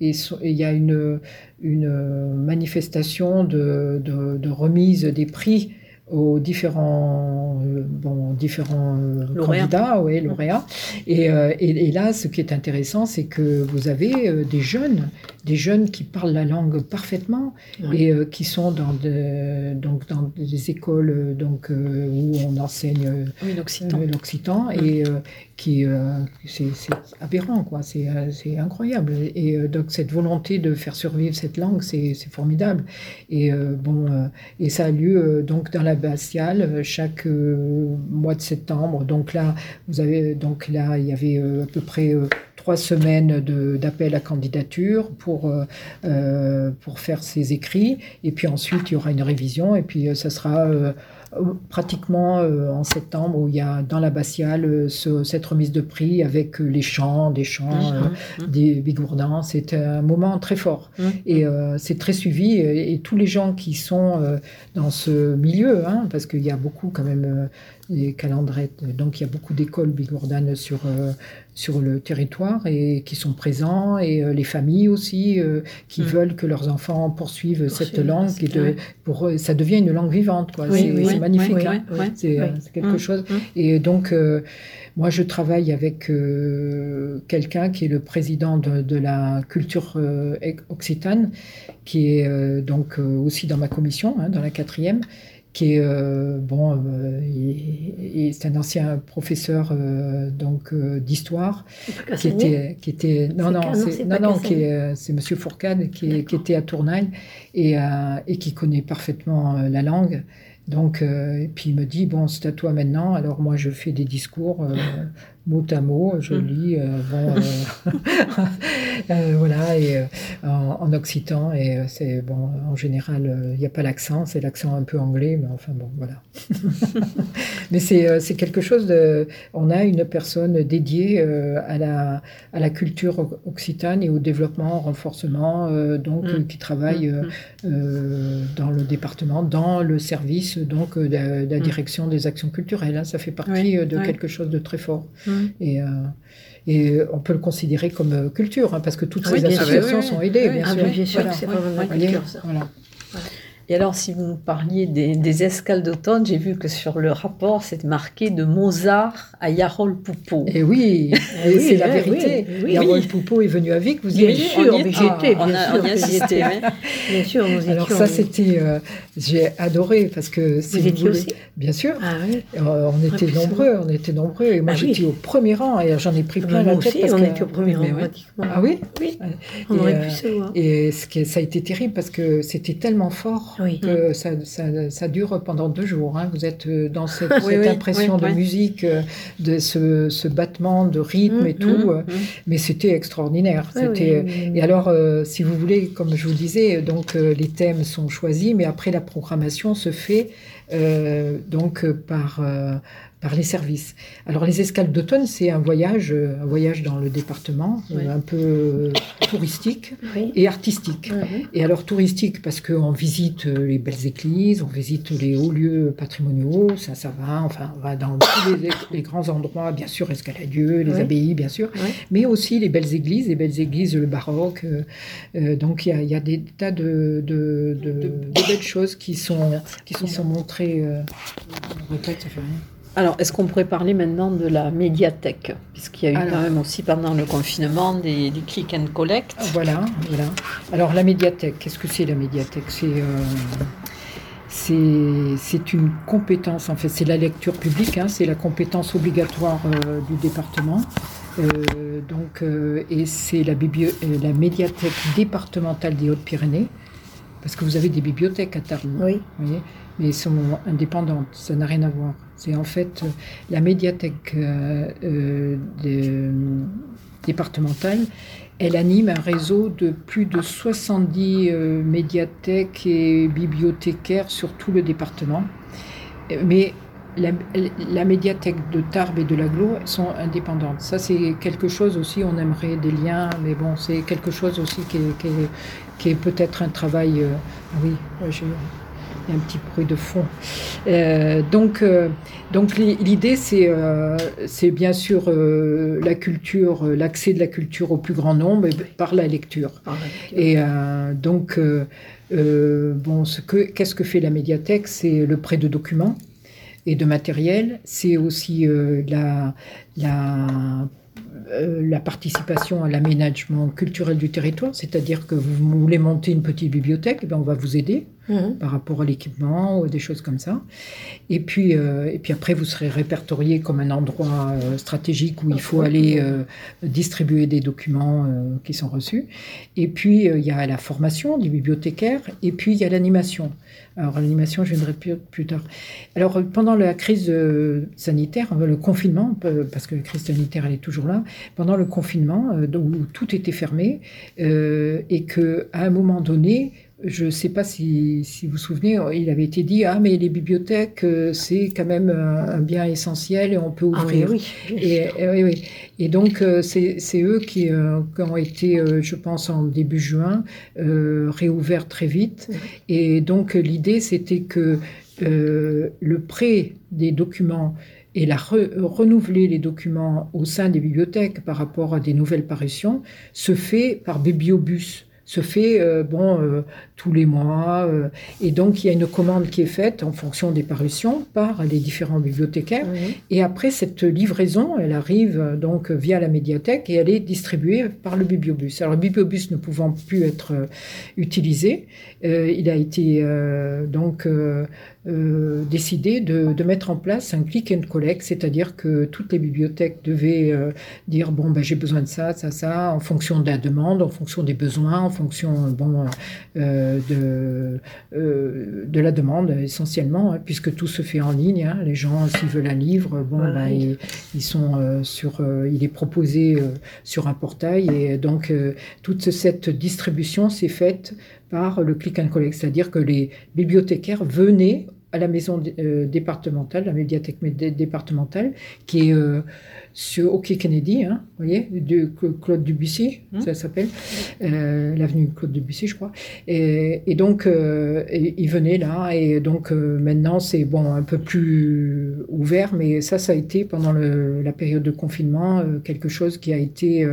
il y a une, une manifestation de, de, de, remise des prix aux différents, euh, bon, différents euh, candidats, ouais, lauréats. Et, euh, et, et, là, ce qui est intéressant, c'est que vous avez des jeunes, des jeunes qui parlent la langue parfaitement et qui sont dans, de, donc, dans des écoles donc, où on enseigne l'occitan. et qui c'est aberrant, quoi. C'est incroyable. Et donc cette volonté de faire survivre cette langue, c'est formidable. Et bon, et ça a lieu donc dans la euh, chaque euh, mois de septembre. Donc là, vous avez donc là, il y avait euh, à peu près trois semaines d'appel à candidature pour, pour faire ces écrits. Et puis ensuite, il y aura une révision. Et puis, ça sera pratiquement en septembre où il y a dans l'abbatiale cette remise de prix avec les chants, des chants, mmh, mmh, mmh. des bigourdans. C'est un moment très fort et c'est très suivi et, tous les gens qui sont dans ce milieu, hein, parce qu'il y a beaucoup quand même des calendrettes, donc il y a beaucoup d'écoles bigourdanes sur, sur le territoire et qui sont présents et les familles aussi qui veulent que leurs enfants poursuivent cette langue et de, pour ça devient une langue vivante quoi. c'est magnifique, hein. c'est quelque chose. Et donc moi, je travaille avec euh, quelqu'un qui est le président de, la culture euh, occitane, qui est euh, donc aussi dans ma commission, hein, dans la quatrième, qui est bon, c'est un ancien professeur donc d'histoire, qui était, qui était, non non, c'est non non, c'est Monsieur Fourcade qui, qui, était à Tournai et, et qui connaît parfaitement la langue. Donc, euh, et puis il me dit, bon, c'est à toi maintenant. Alors moi, je fais des discours euh, mot à mot, je mm. lis, euh, bon, voilà, et en, occitan, et c'est, bon, en général, il n'y a pas l'accent, c'est l'accent un peu anglais, mais enfin, bon, voilà. mais c'est, quelque chose de... On a une personne dédiée à, la, à la culture occitane et au développement, au renforcement, donc, mm. qui travaille mm, dans le département, dans le service donc euh, de, la direction des actions culturelles. Hein. ça fait partie euh, de quelque chose de très fort. Et, euh, et on peut le considérer comme culture, hein, parce que toutes ces associations sont aidées, bien sûr. bien sûr, c'est vraiment la culture, ça. Voilà. Et alors, si vous parliez des, escales d'automne, j'ai vu que sur le rapport, c'est marqué de Mozart à Yarol Poupeau. Et oui, eh c'est la eh vérité. Oui, Yarol Poupeau est venu à Vic, vous y Bien sûr, on j'étais, bien, sûr, on a assisté. bien sûr, nous Alors ça, c'était, euh, j'ai adoré parce que si vous, étiez aussi? Bien sûr, ah, oui. Euh, on était nombreux, on était nombreux, et moi ah j'étais au premier rang et j'en ai pris plein la tête. Aussi, on était au premier rang pratiquement. Ah oui, oui. On aurait pu euh, savoir. Et ça a été terrible parce que c'était tellement fort que ça ça, dure pendant deux jours. Hein. Vous êtes euh, dans cette, impression de musique, euh, de ce, battement de rythme et mm, tout. Mm, euh, mm. Mais c'était extraordinaire. C'était et alors, si vous voulez, comme je vous disais, donc les thèmes sont choisis, mais après la programmation se fait donc par par les services. Alors les escales d'automne, c'est un voyage, un voyage dans le département, un peu touristique et artistique. Et alors touristique parce qu'on visite les belles églises, on visite les hauts lieux patrimoniaux, ça, ça va, enfin, on va dans tous les, grands endroits, bien sûr, Escaladieu, les abbayes, bien sûr, mais aussi les belles églises, les belles églises, le baroque. Euh, euh, donc il y, a, des tas de, de, belles choses qui sont, qui sont, montrées. Euh, ça fait rien. Alors, est-ce qu'on pourrait parler maintenant de la médiathèque? Puisqu'il y a eu quand même aussi pendant le confinement des, click and collect. Ah, voilà, voilà. Alors, la médiathèque, qu'est-ce que c'est la médiathèque? C'est euh, c'est une compétence, en fait, c'est la lecture publique, hein, c'est la compétence obligatoire euh, du département. Euh, donc, et c'est la, la médiathèque départementale des Hautes-Pyrénées, parce que vous avez des bibliothèques à Tarbes. Oui. Vous voyez mais sont indépendantes. Ça n'a rien à voir. C'est en fait la médiathèque départementale elle anime un réseau de plus de 70 médiathèques et bibliothécaires sur tout le département. Mais la, médiathèque de Tarbes et de l'Aglo sont indépendantes. Ça, c'est quelque chose aussi, on aimerait des liens, mais bon, c'est quelque chose aussi qui est, peut-être un travail. Euh, oui, un petit bruit de fond. Euh, donc, euh, donc l'idée, c'est c'est bien sûr la culture, l'accès de la culture au plus grand nombre par la lecture. Et donc, bon, ce que qu'est-ce que fait la médiathèque? C'est le prêt de documents et de matériel. C'est aussi euh, la, la, euh, la, participation à l'aménagement culturel du territoire, c'est-à-dire que vous voulez monter une petite bibliothèque, eh bien on va vous aider mhm. par rapport à l'équipement ou des choses comme ça. Et puis, euh, et puis après, vous serez répertorié comme un endroit stratégique où il faut aller distribuer des documents qui sont reçus. Et puis, il y a la formation du bibliothécaire, et puis il y a l'animation. Alors, l'animation, je viendrai plus, tard. Alors, pendant la crise euh, sanitaire, euh, le confinement, euh, parce que la crise sanitaire, elle est toujours là, pendant le confinement, où tout était fermé, et qu'à un moment donné, je ne sais pas si, vous vous souvenez, il avait été dit Ah, mais les bibliothèques, euh, c'est quand même un, bien essentiel et on peut ah ouvrir. oui, et, oui, et, donc, euh, c'est eux qui, euh, qui, ont été, je pense, en début juin, réouverts très vite. Et donc, l'idée, c'était que le prêt des documents et la renouveler les documents au sein des bibliothèques par rapport à des nouvelles parutions se fait par bibliobus se fait euh, bon euh, tous les mois euh, et donc il y a une commande qui est faite en fonction des parutions par les différents bibliothécaires. Et après cette livraison elle arrive donc via la médiathèque et elle est distribuée par le bibliobus. Alors le bibliobus ne pouvant plus être utilisé il a été donc euh, décidé de, mettre en place un click and collect, c'est-à-dire que toutes les bibliothèques devaient euh, dire bon ben j'ai besoin de ça, ça, ça, en fonction de la demande, en fonction des besoins, en fonction bon euh, de de la demande essentiellement, hein, puisque tout se fait en ligne. Hein. les gens s'ils veulent un livre, bon ben, ils, sont sur, il est proposé sur un portail et donc toute cette distribution s'est faite par le click and collect, c'est-à-dire que les bibliothécaires venaient à la maison euh, départementale, la médiathèque départementale, qui est euh, sur OK Kennedy, hein, vous voyez, de Claude Debussy, mmh. ça s'appelle, euh, l'avenue Claude Debussy, je crois. Et, donc, il venait là, et donc maintenant, c'est bon, un peu plus ouvert, mais ça, ça a été pendant la période de confinement quelque chose qui a été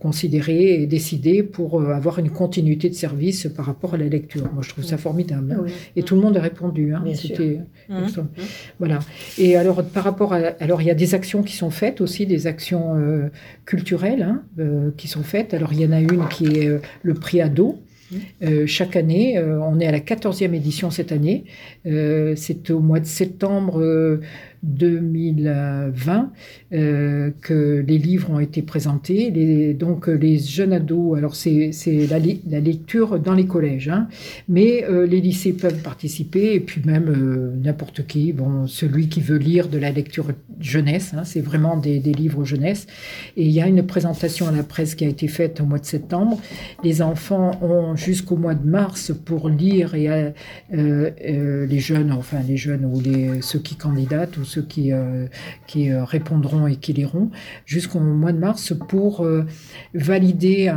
considéré et décidé pour avoir une continuité de service par rapport à la lecture. Moi, je trouve ça formidable. Hein. Et tout le monde a répondu. Hein. C'était mmh. voilà. Et alors, par rapport à, alors, il y a des actions qui sont faites aussi, des actions euh, culturelles hein, euh, qui sont faites. Alors il y en a une qui est euh, le prix ado. Mmh. chaque année, on est à la 14e édition cette année. c'est au mois de septembre 2020 euh, que les livres ont été présentés. Les, donc les jeunes ados, alors c'est la, la, lecture dans les collèges, hein, mais euh, les lycées peuvent participer et puis même euh, n'importe qui, bon, celui qui veut lire de la lecture jeunesse, hein, c'est vraiment des, des, livres jeunesse. Et il y a une présentation à la presse qui a été faite au mois de septembre. Les enfants ont jusqu'au mois de mars pour lire et les jeunes, enfin les jeunes ou les, ceux qui candidatent ou ceux qui, euh, qui euh, répondront et qui liront jusqu'au mois de mars pour euh, valider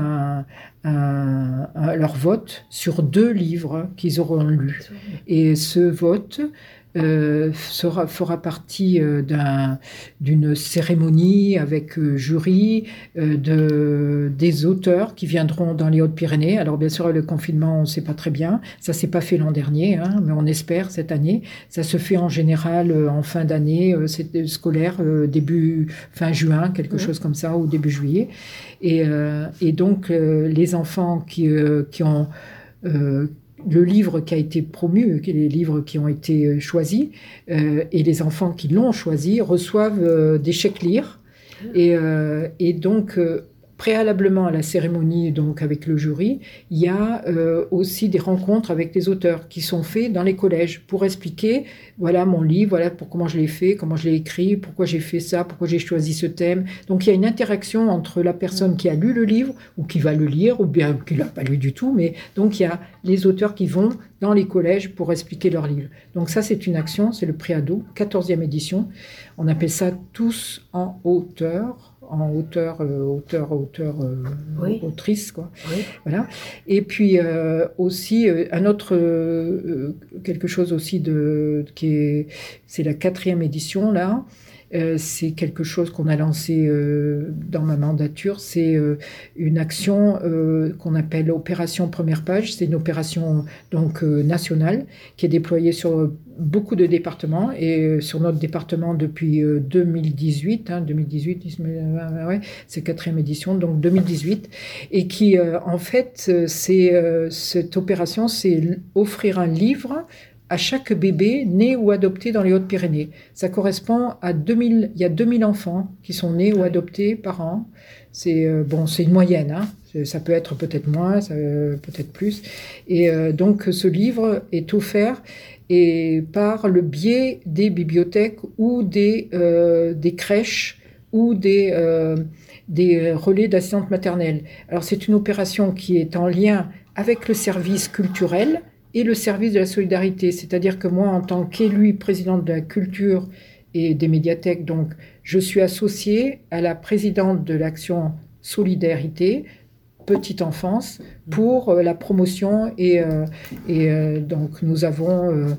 leur vote sur deux livres qu'ils auront lus. Et ce vote euh, sera, fera partie euh, d'une cérémonie avec euh, jury de, des auteurs qui viendront dans les Hautes-Pyrénées. Alors bien sûr, le confinement, on ne sait pas très bien. Ça s'est pas fait l'an dernier, hein, mais on espère cette année. Ça se fait en général en fin d'année scolaire, début fin juin, quelque chose comme ça, ou début juillet. Et, et donc les enfants qui, qui ont le livre qui a été promu, les livres qui ont été euh, choisis, euh, et les enfants qui l'ont choisi reçoivent euh, des chèques lire. Et, et donc, préalablement à la cérémonie, donc avec le jury, il y a euh, aussi des rencontres avec les auteurs qui sont faits dans les collèges pour expliquer, voilà mon livre, voilà pour comment je l'ai fait, comment je l'ai écrit, pourquoi j'ai fait ça, pourquoi j'ai choisi ce thème. Donc il y a une interaction entre la personne qui a lu le livre ou qui va le lire ou bien qui l'a pas lu du tout, mais donc il y a les auteurs qui vont dans les collèges pour expliquer leur livre. Donc ça c'est une action, c'est le préado, 14e édition. On appelle ça tous en hauteur en auteur, euh, auteur, auteur, euh, autrice, quoi. Voilà. Et puis euh, aussi un autre quelque chose aussi de qui est, c'est la quatrième édition là. c'est quelque chose qu'on a lancé dans ma mandature. C'est une action qu'on appelle opération première page. C'est une opération donc nationale qui est déployée sur beaucoup de départements et euh, sur notre département depuis 2018, 2018, ouais, c'est quatrième édition, donc 2018, et qui euh, en fait, c'est euh, cette opération, c'est offrir un livre à chaque bébé né ou adopté dans les Hautes-Pyrénées. Ça correspond à 2000, il y a 2000 enfants qui sont nés ou adoptés par an. C'est bon, c'est une moyenne, hein. ça peut être peut-être moins, peut-être plus. Et donc ce livre est offert et par le biais des bibliothèques ou des, euh, des crèches ou des, euh, des relais d'assistante maternelle. Alors c'est une opération qui est en lien avec le service culturel et le service de la solidarité. C'est-à-dire que moi, en tant qu'élu présidente de la culture et des médiathèques, donc je suis associée à la présidente de l'action solidarité petite enfance pour euh, la promotion et, euh, euh, donc nous avons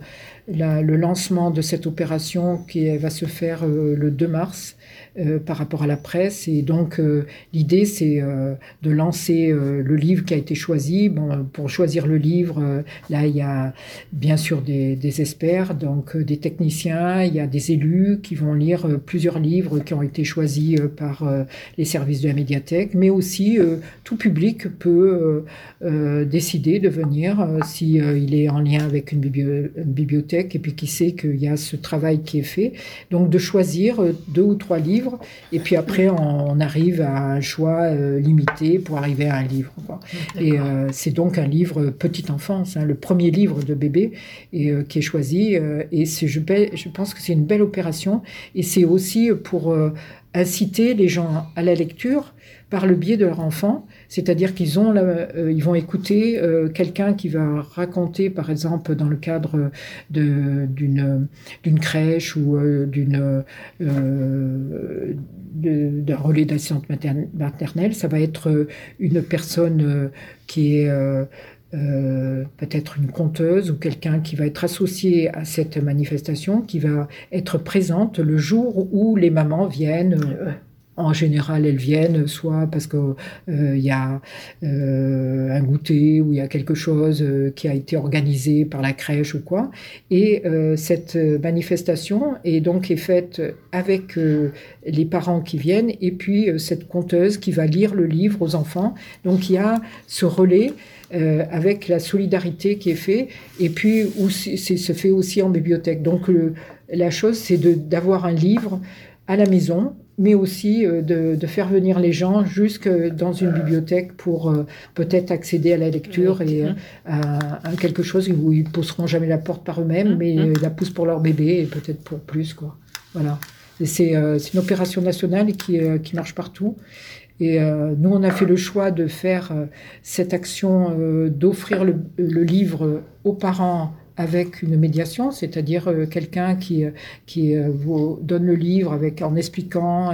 le lancement de cette opération qui va se faire le 2 mars euh, par rapport à la presse. Et donc, euh, l'idée, c'est euh, de lancer le livre qui a été choisi. Bon, pour choisir le livre, là, il y a bien sûr des, des, experts, donc des techniciens, il y a des élus qui vont lire plusieurs livres qui ont été choisis par les services de la médiathèque, mais aussi tout public peut décider de venir si il est en lien avec une, bibliothèque et puis qui sait qu'il y a ce travail qui est fait. Donc, de choisir deux ou trois livres et puis après, on, arrive à un choix euh, limité pour arriver à un livre. Et euh, c'est donc un livre petite enfance, hein, le premier livre de bébé et, euh, qui est choisi. et je, je pense que c'est une belle opération. Et c'est aussi pour inciter les gens à la lecture par le biais de leur enfant, c'est-à-dire qu'ils ont, euh, ils vont écouter euh, quelqu'un qui va raconter, par exemple, dans le cadre d'une d'une crèche ou euh, d'une d'un relais d'assistante maternelle, ça va être une personne qui est peut-être une conteuse ou quelqu'un qui va être associé à cette manifestation, qui va être présente le jour où les mamans viennent en général, elles viennent soit parce qu'il euh, y a euh, un goûter ou il y a quelque chose euh, qui a été organisé par la crèche ou quoi. Et cette manifestation est donc est faite avec les parents qui viennent et puis cette conteuse qui va lire le livre aux enfants. Donc il y a ce relais. Avec la solidarité qui est fait, et puis c'est se fait aussi en bibliothèque. Donc la chose, c'est d'avoir un livre à la maison mais aussi euh, de, faire venir les gens jusque dans une bibliothèque pour euh, peut-être accéder à la lecture et euh, à, quelque chose où ils pousseront jamais la porte par eux-mêmes, mais la poussent pour leur bébé et peut-être pour plus. Quoi. Voilà. C'est une opération nationale qui, qui marche partout. Et nous, on a fait le choix de faire cette action, d'offrir le, le, livre aux parents avec une médiation, c'est-à-dire euh, quelqu'un qui, euh, qui euh, vous donne le livre avec, en expliquant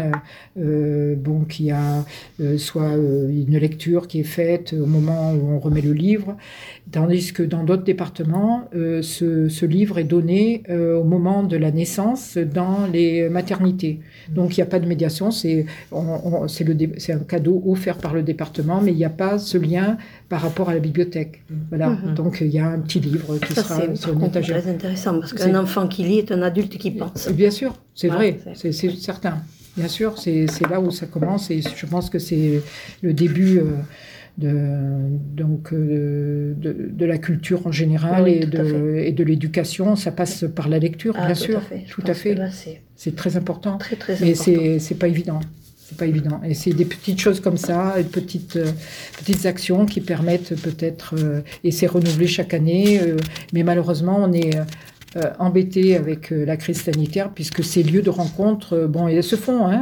bon, qu'il y a soit une lecture qui est faite au moment où on remet le livre, tandis que dans d'autres départements, ce, ce, livre est donné au moment de la naissance dans les maternités. Donc il n'y a pas de médiation, c'est un cadeau offert par le département, mais il n'y a pas ce lien par rapport à la bibliothèque. Voilà, mhm. donc il y a un petit livre qui sera c'est très intéressant parce qu'un enfant qui lit est un adulte qui pense. Bien sûr, c'est vrai, c'est certain. Bien sûr, c'est là où ça commence et je pense que c'est le début. Euh, de, donc, euh, de, la culture en général et, de, et de l'éducation. Ça passe par la lecture, ah, bien sûr. tout à fait. C'est très important. Très, très Mais c'est pas évident. C'est pas évident. Et c'est des petites choses comme ça, des petites, petites actions qui permettent peut-être, et c'est renouvelé chaque année, mais malheureusement, on est euh, embêtés avec euh, la crise sanitaire, puisque ces lieux de rencontre, euh, bon, ils se font. Hein,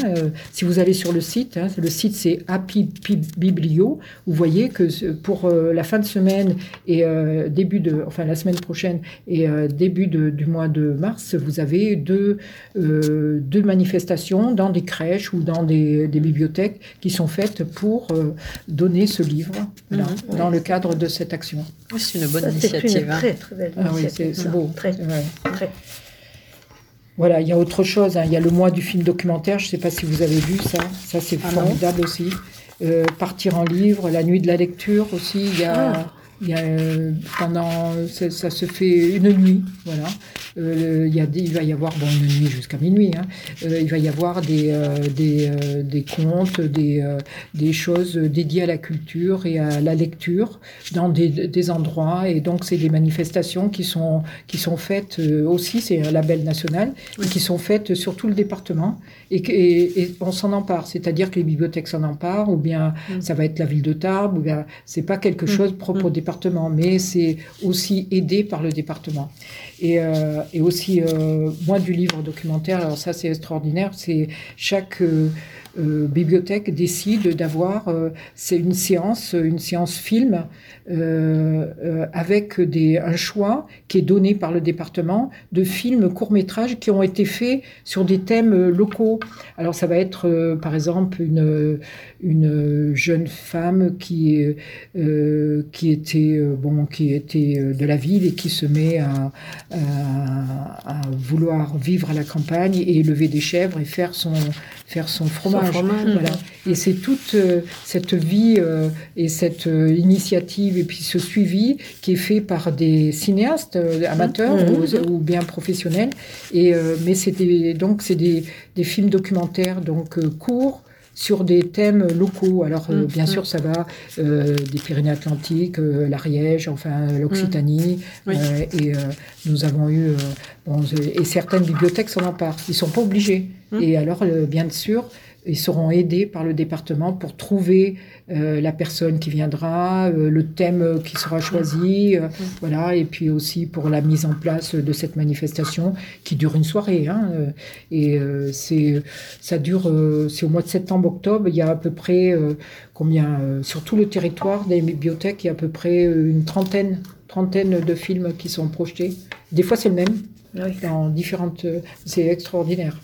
si vous allez sur le site, hein, le site c'est Happy Biblio, vous voyez que pour la fin de semaine et début de, enfin la semaine prochaine et début du mois de mars, vous avez deux, deux manifestations dans des crèches ou dans des, bibliothèques qui sont faites pour donner ce livre là, mhm. dans le cadre de cette action. C'est une bonne initiative. C'est une hein. très très belle ah, oui, c'est beau. Très. Voilà, il y a autre chose. Hein. Il y a le mois du film documentaire. Je ne sais pas si vous avez vu ça. Ça, c'est ah formidable aussi. Euh, partir en livre, la nuit de la lecture aussi. Il y a, ah. Il y a euh, pendant, ça, se fait une nuit, voilà. Euh, il, y a il va y avoir, bon, une nuit jusqu'à minuit, hein, il va y avoir des, des, des, contes, des, des choses dédiées à la culture et à la lecture dans des, des endroits. Et donc, c'est des manifestations qui sont, qui sont faites aussi, c'est un label national, et qui sont faites sur tout le département. Et, et, on s'en empare, c'est-à-dire que les bibliothèques s'en emparent, ou bien mm. ça va être la ville de Tarbes, ou bien c'est pas quelque mm. chose propre au mm. Mais c'est aussi aidé par le département. Et, euh, aussi, euh, moi, du livre documentaire, alors ça c'est extraordinaire, c'est chaque... Euh, bibliothèque décide d'avoir c'est une séance, une séance film avec des, un choix qui est donné par le département de films courts métrages qui ont été faits sur des thèmes locaux. Alors ça va être par exemple une, une jeune femme qui, qui était bon qui était de la ville et qui se met à, à, vouloir vivre à la campagne et élever des chèvres et faire son faire son fromage. voilà. Et c'est toute euh, cette vie euh, et cette euh, initiative et puis ce suivi qui est fait par des cinéastes amateurs mmh. ou, bien professionnels. Et, mais c'était donc c'est des, des, films documentaires donc courts sur des thèmes locaux. Alors, mmh. bien sûr, ça va des Pyrénées-Atlantiques, l'Ariège, enfin l'Occitanie. Mmh. et nous avons eu. Bon, et certaines bibliothèques s'en emparent. Ils ne sont pas obligés. Mmh. Et alors, euh, bien sûr, ils seront aidés par le département pour trouver euh, la personne qui viendra, euh, le thème qui sera choisi, mmh. voilà, et puis aussi pour la mise en place de cette manifestation qui dure une soirée. Hein, et c'est, ça dure, c'est au mois de septembre-octobre. Il y a à peu près combien sur tout le territoire des bibliothèques, il y a à peu près une trentaine, trentaine de films qui sont projetés. Des fois, c'est le même. Dans différentes, c'est extraordinaire.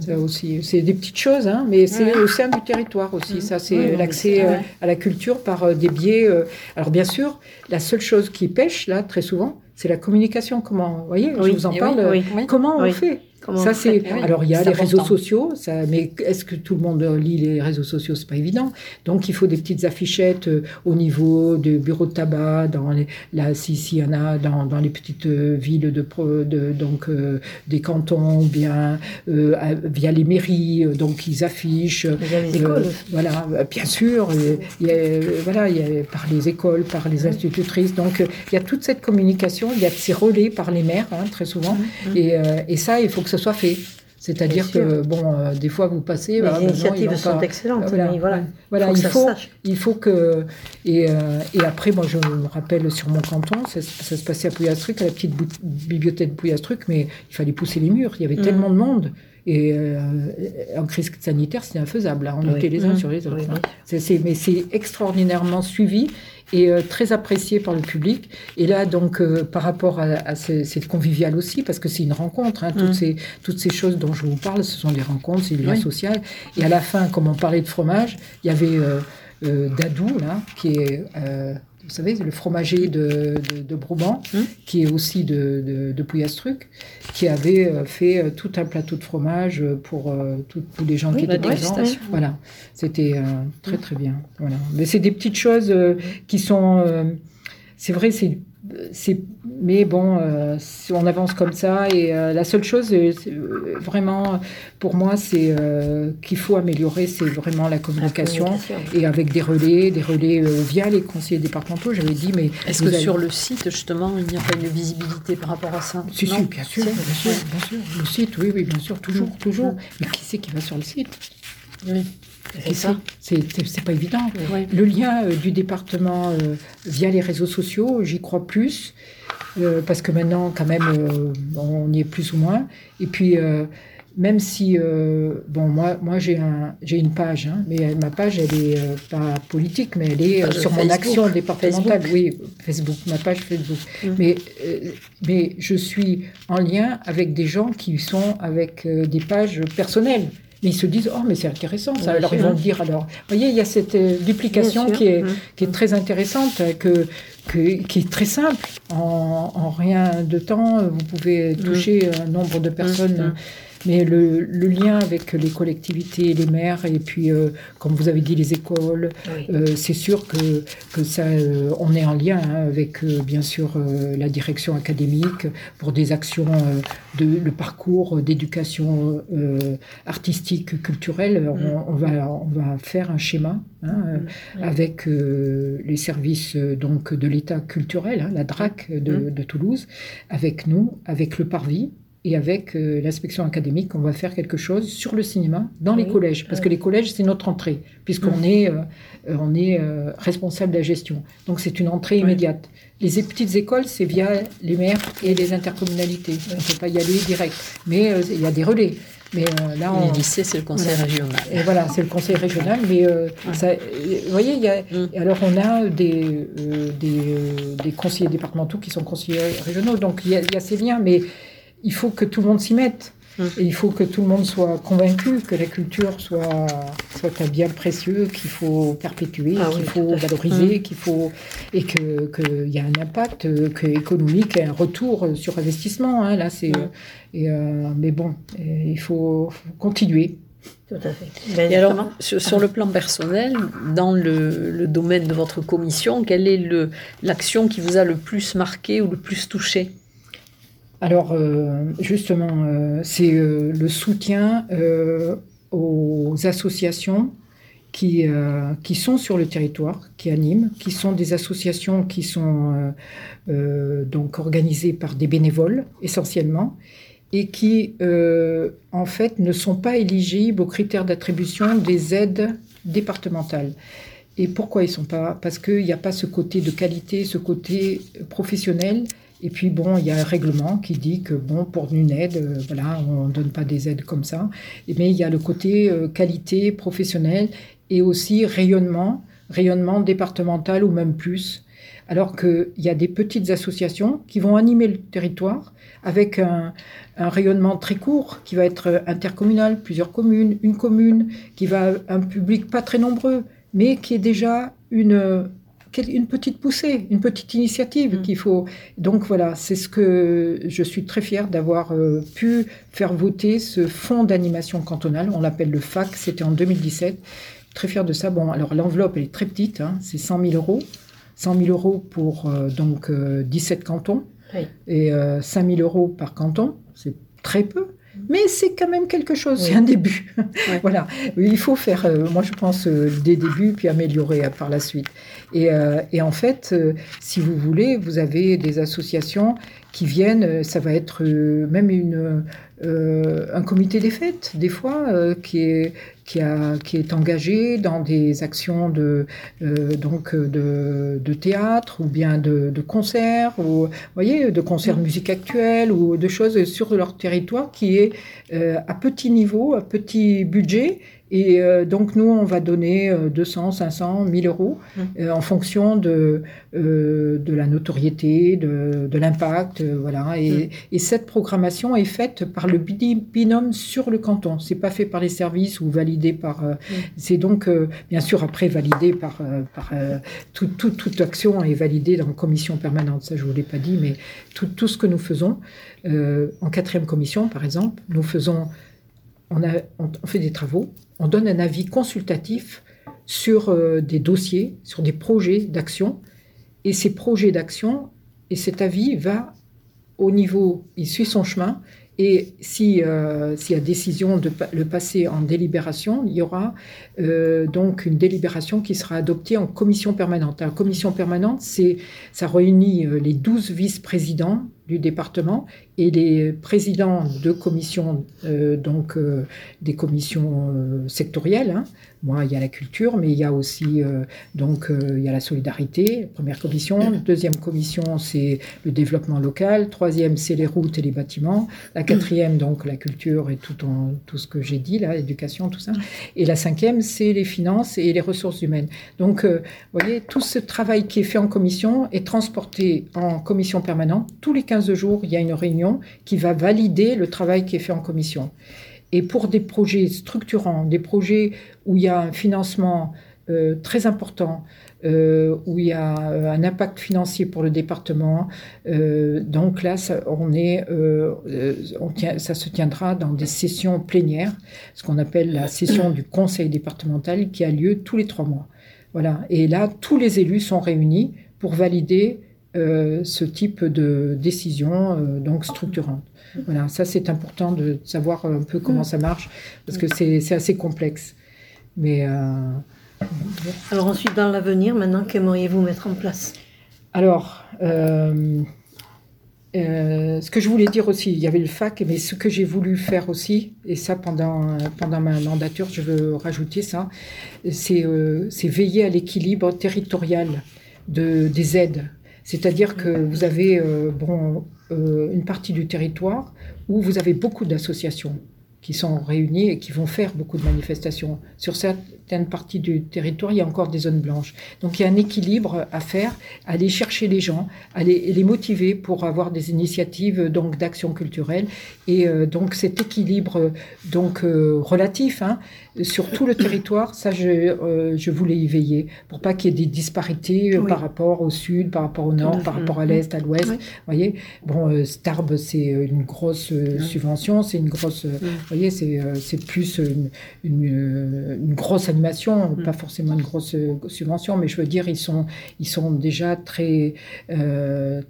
Ça aussi, c'est des petites choses, hein, mais c'est au sein du territoire aussi. Mmh. Ça, c'est l'accès euh, à la culture par euh, des biais. Euh, alors bien sûr, la seule chose qui pêche là, très souvent, c'est la communication. Comment, vous voyez, je vous en parle. comment on fait ça, c'est. Alors, il y a les réseaux sociaux, ça, mais est-ce que tout le monde lit les réseaux sociaux? C'est pas évident. Donc, il faut des petites affichettes euh, au niveau du bureau de tabac, dans les, là, si, si, y en a dans, dans les petites euh, villes de, de donc euh, des cantons, bien via les mairies, donc ils affichent. Via les écoles. voilà, bien sûr. Y a, voilà, il y a, par les écoles, par les institutrices. Donc, il y a toute cette communication. Il y a ces relais par les maires, hein, très souvent. Mmh, mmh. Et, et ça, il faut que soit fait. C'est-à-dire que, bon, euh, des fois, vous passez... Les initiatives sont excellentes, voilà, voilà, voilà il, faut, il faut que... Et, euh, et, après, moi, je me rappelle sur mon canton, ça, se passait à Pouillastruc, à la petite bibliothèque de Pouillastruc, mais il fallait pousser les murs, il y avait mm. tellement de monde. Et euh, en crise sanitaire, c'était infaisable. Hein. On était les uns mm. sur les autres. Hein. mais c'est extraordinairement suivi et euh, très apprécié par le public. Et là, donc, euh, par rapport à, c'est convivial aussi, parce que c'est une rencontre. Hein, toutes, mm. ces, toutes ces choses dont je vous parle, ce sont des rencontres, c'est du lien social. Et à la fin, comme on parlait de fromage, il y avait euh, Dadou, là, qui est vous savez, le fromager de, de, de hum. qui est aussi de, de, Pouillastruc, qui avait euh, fait euh, tout un plateau de fromage pour euh, tous les gens qui étaient présents. Voilà, c'était très très bien. Voilà. Mais c'est des petites choses qui sont... c'est vrai, c'est mais bon, euh, on avance comme ça. Et euh, la seule chose, euh, vraiment, pour moi, c'est qu'il faut améliorer, c'est vraiment la communication, Et avec des relais, des relais via les conseillers départementaux. J'avais dit, mais. Est-ce que sur le site, justement, il n'y a pas une visibilité par rapport à ça? Si, si, bien sûr, bien sûr, Le site, oui, oui, bien sûr, toujours, toujours. Mais qui c'est qui va sur le site? Oui. C'est ça. C'est pas évident. Le lien euh, du département euh, via les réseaux sociaux, j'y crois plus. Euh, parce que maintenant, quand même, on y est plus ou moins. Et puis, même si, bon, moi, moi j'ai un, une page, hein, mais ma page, elle est pas politique, mais elle est sur mon action départementale. Oui, Facebook, ma page Facebook. Mmh. Mais, mais je suis en lien avec des gens qui sont avec des pages personnelles. Mais ils se disent, oh, mais c'est intéressant ça. alors ils vont dire, alors, vous voyez, il y a cette euh, duplication qui est, qui est très intéressante, que, que, qui est très simple. En, en, rien de temps, vous pouvez toucher un nombre de personnes. Mais le, lien avec les collectivités, les maires, et puis, euh, comme vous avez dit, les écoles, euh, c'est sûr que, que ça, euh, on est en lien hein, avec, bien sûr, la direction académique pour des actions de le parcours d'éducation artistique, culturelle. Mm. On, va, on va faire un schéma hein, mm. avec les services donc de l'État culturel, hein, la DRAC de, mm. de Toulouse, avec nous, avec le Parvis et avec euh, l'inspection académique, on va faire quelque chose sur le cinéma dans les collèges, parce que les collèges, c'est notre entrée, puisqu'on est, euh, euh, on est responsable de la gestion. Donc c'est une entrée immédiate. Les petites écoles, c'est via les maires et les intercommunalités. On ne peut pas y aller direct, mais il y a des relais. Mais là, on... Les lycées, c'est le conseil régional. Et voilà, c'est le conseil régional. Mais ça, vous voyez, il y a, mm. alors on a des, des, des, conseillers départementaux qui sont conseillers régionaux. Donc il y a, il y a ces liens, mais il faut que tout le monde s'y mette. Hum. Et il faut que tout le monde soit convaincu que la culture soit, soit un bien précieux qu'il faut perpétuer, ah qu'il faut valoriser, hum. qu'il faut et que qu'il y a un impact que économique et un retour sur investissement. Hein, là, c'est et, euh, mais bon, il faut, continuer. Tout à fait. et alors, sur, le plan personnel, dans le, le, domaine de votre commission, quelle est l'action qui vous a le plus marqué ou le plus touché? Alors, euh, justement, euh, c'est euh, le soutien aux associations qui, sont sur le territoire, qui animent, qui sont des associations qui sont donc organisées par des bénévoles essentiellement et qui en fait ne sont pas éligibles aux critères d'attribution des aides départementales. Et pourquoi ils sont pas? Parce qu'il n'y a pas ce côté de qualité, ce côté professionnel et puis bon, il y a un règlement qui dit que bon, pour une aide, euh, voilà, on ne donne pas des aides comme ça. Mais il y a le côté euh, qualité professionnelle et aussi rayonnement, rayonnement départemental ou même plus. Alors qu'il y a des petites associations qui vont animer le territoire avec un, un, rayonnement très court qui va être intercommunal, plusieurs communes, une commune, qui va un public pas très nombreux, mais qui est déjà une, une petite poussée, une petite initiative mm. qu'il faut. Donc voilà, c'est ce que je suis très fière d'avoir euh, pu faire voter ce fonds d'animation cantonale. On l'appelle le FAC, c'était en 2017. Très fière de ça. Bon, alors l'enveloppe, elle est très petite, hein, c'est 100 000 euros. 100 000 euros pour euh, donc 17 euh, cantons et 5 000 euros par canton, c'est très peu. Mais c'est quand même quelque chose, c'est un début. voilà, il faut faire, euh, moi je pense, euh, des débuts puis améliorer euh, par la suite. Et, et en fait, si vous voulez, vous avez des associations qui viennent, ça va être même une, un comité des fêtes, des fois, qui est qui, a, qui est engagé dans des actions de, euh, donc de, de, théâtre ou bien de, de concerts, ou, voyez, de concerts de musique actuelle ou de choses sur leur territoire qui est euh, à petit niveau, à petit budget et euh, donc, nous, on va donner 200, 500, 1000 euros mmh. euh, en fonction de, euh, de la notoriété, de, de l'impact. voilà. Et, mmh. et, cette programmation est faite par le binôme sur le canton. C'est pas fait par les services ou validé par. Mmh. C'est donc, bien sûr, après validé par. par tout, tout, toute action est validée dans la commission permanente. Ça, je vous l'ai pas dit, mais tout, tout ce que nous faisons, en quatrième commission, par exemple, nous faisons. On, fait des travaux, on donne un avis consultatif sur euh, des dossiers, sur des projets d'action. Et ces projets d'action, et cet avis va au niveau, il suit son chemin. Et si, euh, s'il y a décision de le passer en délibération, il y aura euh, donc une délibération qui sera adoptée en commission permanente. La commission permanente, ça réunit les 12 vice-présidents du département et les présidents de commissions, euh, donc euh, des commissions euh, sectorielles. Hein. Moi, il y a la culture, mais il y a aussi donc il y a la solidarité, première commission. Deuxième commission, c'est le développement local. Troisième, c'est les routes et les bâtiments. La quatrième, donc la culture et tout, tout ce que j'ai dit là, l'éducation, tout ça. Et la cinquième, c'est les finances et les ressources humaines. Donc, vous voyez, tout ce travail qui est fait en commission est transporté en commission permanente. Tous les 15 jours, il y a une réunion qui va valider le travail qui est fait en commission. Et pour des projets structurants, des projets où il y a un financement euh, très important, euh, où il y a euh, un impact financier pour le département. donc là, ça, on est, ça se tiendra dans des sessions plénières, ce qu'on appelle la session du conseil départemental qui a lieu tous les trois mois. Voilà. Et là, tous les élus sont réunis pour valider euh, ce type de décision euh, donc structurante. Voilà, ça c'est important de savoir un peu comment ça marche parce que c'est assez complexe. Mais euh, alors ensuite dans l'avenir, maintenant qu'aimeriez-vous mettre en place? Alors. ce que je voulais dire aussi, il y avait le FAC, mais ce que j'ai voulu faire aussi, et ça pendant, pendant ma mandature, je veux rajouter ça, c'est veiller à l'équilibre territorial de, des aides c'est-à-dire que vous avez euh, bon, euh, une partie du territoire où vous avez beaucoup d'associations qui sont réunies et qui vont faire beaucoup de manifestations. Sur certaines parties du territoire, il y a encore des zones blanches. Donc il y a un équilibre à faire, aller chercher les gens, aller les motiver pour avoir des initiatives donc d'action culturelle. Et euh, donc cet équilibre donc relatif, hein, sur tout le territoire, ça, je, euh, je voulais y veiller pour pas qu'il y ait des disparités euh, par rapport au sud, par rapport au nord, par rapport à l'est, à l'ouest. voyez, bon, euh, Starb, c'est une grosse subvention, c'est une grosse, vous voyez, c'est c'est plus une, une, grosse animation, pas forcément une grosse subvention, mais je veux dire, ils sont, ils sont déjà très,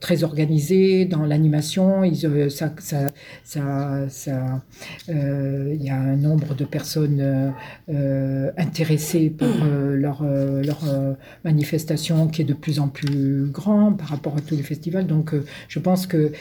très organisés dans l'animation. Ils, ça, ça, ça, ça il y a un nombre de personnes euh, intéressés par euh, leur, euh, leur manifestation qui est de plus en plus grand par rapport à tous les festivals. Donc je pense que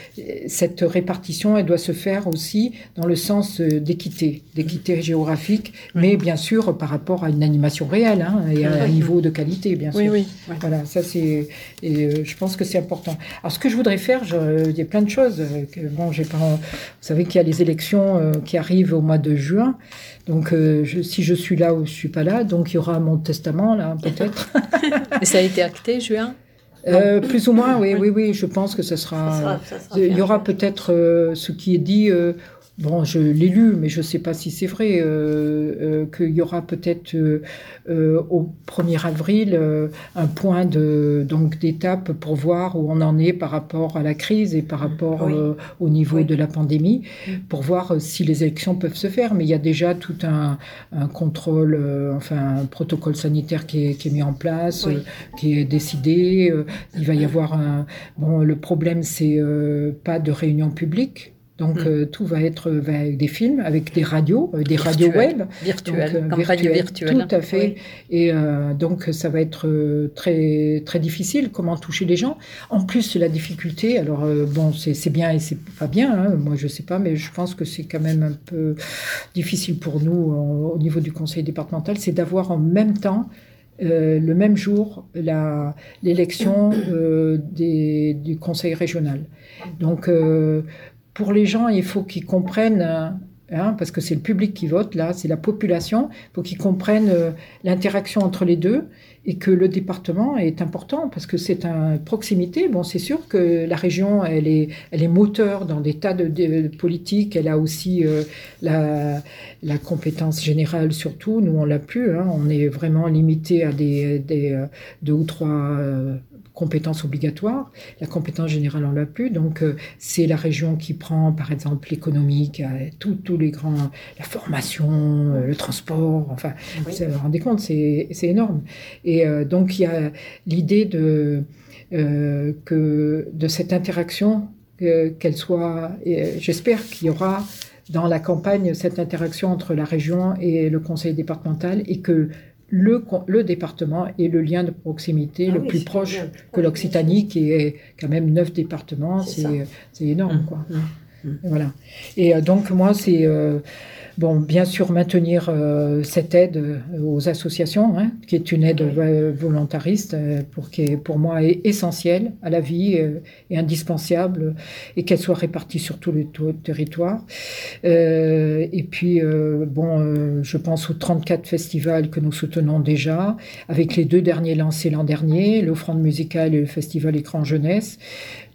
cette répartition, elle doit se faire aussi dans le sens d'équité, d'équité géographique, mais bien sûr par rapport à une animation réelle hein, et à un niveau de qualité, bien sûr. Oui, oui. Voilà, ça c'est, et je pense que c'est important. Alors ce que je voudrais faire, je, il y a plein de choses. Que, bon, j'ai pas, vous savez qu'il y a les élections qui arrivent au mois de juin. Donc, euh, si je suis là ou je suis pas là, donc il y aura mon testament là, peut-être. Et ça a été acté, juin? Euh, plus ou moins, oui, oui, oui, je pense que ce sera. il y aura peut-être euh, ce qui est dit Bon, je l'ai lu, mais je ne sais pas si c'est vrai, euh, euh, qu'il y aura peut-être euh, au 1er avril un point de donc d'étape pour voir où on en est par rapport à la crise et par rapport au niveau de la pandémie, pour voir si les élections peuvent se faire. Mais il y a déjà tout un, contrôle, enfin un protocole sanitaire qui est, qui est mis en place, qui est décidé. il va y avoir un bon. Le problème, c'est pas de réunion publique. Donc mm. euh, tout va être avec des films, avec des radios, euh, des radios web, virtuelles, euh, virtuelle, tout à fait. Et donc ça va être très très difficile comment toucher les gens. En plus la difficulté, alors bon c'est bien et c'est pas bien, hein, moi je sais pas, mais je pense que c'est quand même un peu difficile pour nous au niveau du conseil départemental, c'est d'avoir en même temps le même jour l'élection du conseil régional. Donc pour les gens, il faut qu'ils comprennent, euh, hein, parce que c'est le public qui vote, là, c'est la population, il faut qu'ils comprennent euh, l'interaction entre les deux et que le département est important parce que c'est une proximité. Bon, c'est sûr que la région, elle est, elle est moteur dans des tas de, politiques. Elle a aussi euh, la, compétence générale surtout. Nous, on l'a plus. Hein. On est vraiment limité à des deux ou trois compétences obligatoires. La compétence générale, on l'a plus. Donc, euh, c'est la région qui prend, par exemple, l'économique, euh, tous les grands, la formation, euh, le transport. Enfin, vous vous rendez compte, c'est énorme. Et donc, il y a l'idée de, que de cette interaction, qu'elle soit, j'espère qu'il y aura dans la campagne cette interaction entre la région et le conseil départemental et que le, le département et le lien de proximité ah le plus proche que l'Occitanie, qui est quand même neuf départements, c'est énorme. Mmh, quoi. Mmh, mmh. voilà. Et euh, donc, moi, c'est. Euh, Bon, bien sûr, maintenir euh, cette aide euh, aux associations, hein, qui est une aide volontariste, euh, pour, qui est, pour moi est essentielle à la vie et indispensable, et qu'elle soit répartie sur tout le, territoire. et puis, bon, je pense aux 34 festivals que nous soutenons déjà, avec les deux derniers lancés l'an dernier, l'offrande musicale et le festival Écran Jeunesse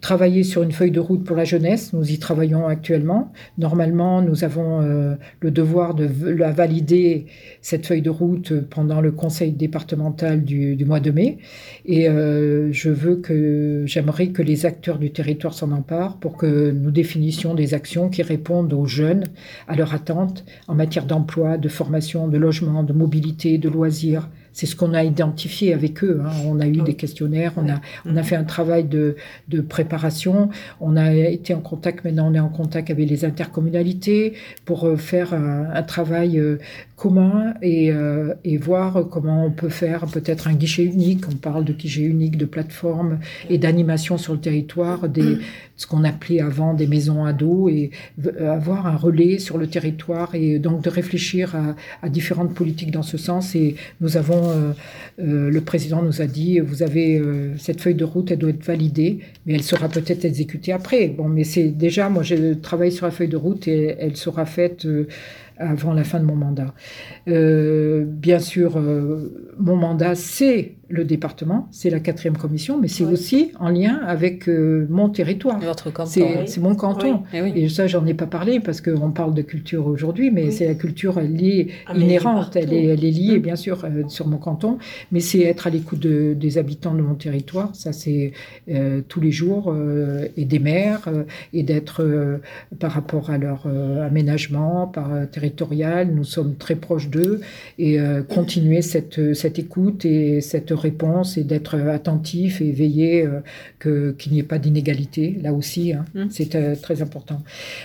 travailler sur une feuille de route pour la jeunesse. Nous y travaillons actuellement. Normalement, nous avons euh, le devoir de la valider, cette feuille de route, pendant le conseil départemental du, mois de mai. Et euh, je veux que, j'aimerais que les acteurs du territoire s'en emparent pour que nous définissions des actions qui répondent aux jeunes, à leurs attentes en matière d'emploi, de formation, de logement, de mobilité, de loisirs, c'est ce qu'on a identifié avec eux. Hein. On a eu des questionnaires, on a, on a fait un travail de, de, préparation, on a été en contact, maintenant on est en contact avec les intercommunalités pour euh, faire un, un travail euh, commun et, euh, et, voir comment on peut faire peut-être un guichet unique. On parle de guichet unique, de plateforme et d'animation sur le territoire, des, ce qu'on appelait avant des maisons ados et avoir un relais sur le territoire et donc de réfléchir à, à différentes politiques dans ce sens. Et nous avons, euh, euh, le président nous a dit, vous avez cette feuille de route, elle doit être validée, mais elle sera peut-être exécutée après. Bon, mais c'est déjà, moi, j'ai travaillé sur la feuille de route et elle sera faite avant la fin de mon mandat. Euh, bien sûr, euh, mon mandat, c'est le département, c'est la quatrième commission, mais c'est aussi en lien avec euh, mon territoire. Votre canton. C'est mon canton. Eh Et, ça, j'en ai pas parlé parce qu'on parle de culture aujourd'hui, mais c'est la culture liée, ah, inhérente. Elle est, elle est, liée, mmh. bien sûr, sur mon canton, mais c'est être à l'écoute des habitants de mon territoire. Ça, c'est tous les jours, et des maires, et d'être par rapport à leur aménagement, par territorial. Nous sommes très proches d'eux et continuer cette, cette écoute et cette réponse et d'être attentif et veiller euh, qu'il n'y ait pas d'inégalité, là aussi, hein. mmh. c'est euh, très important.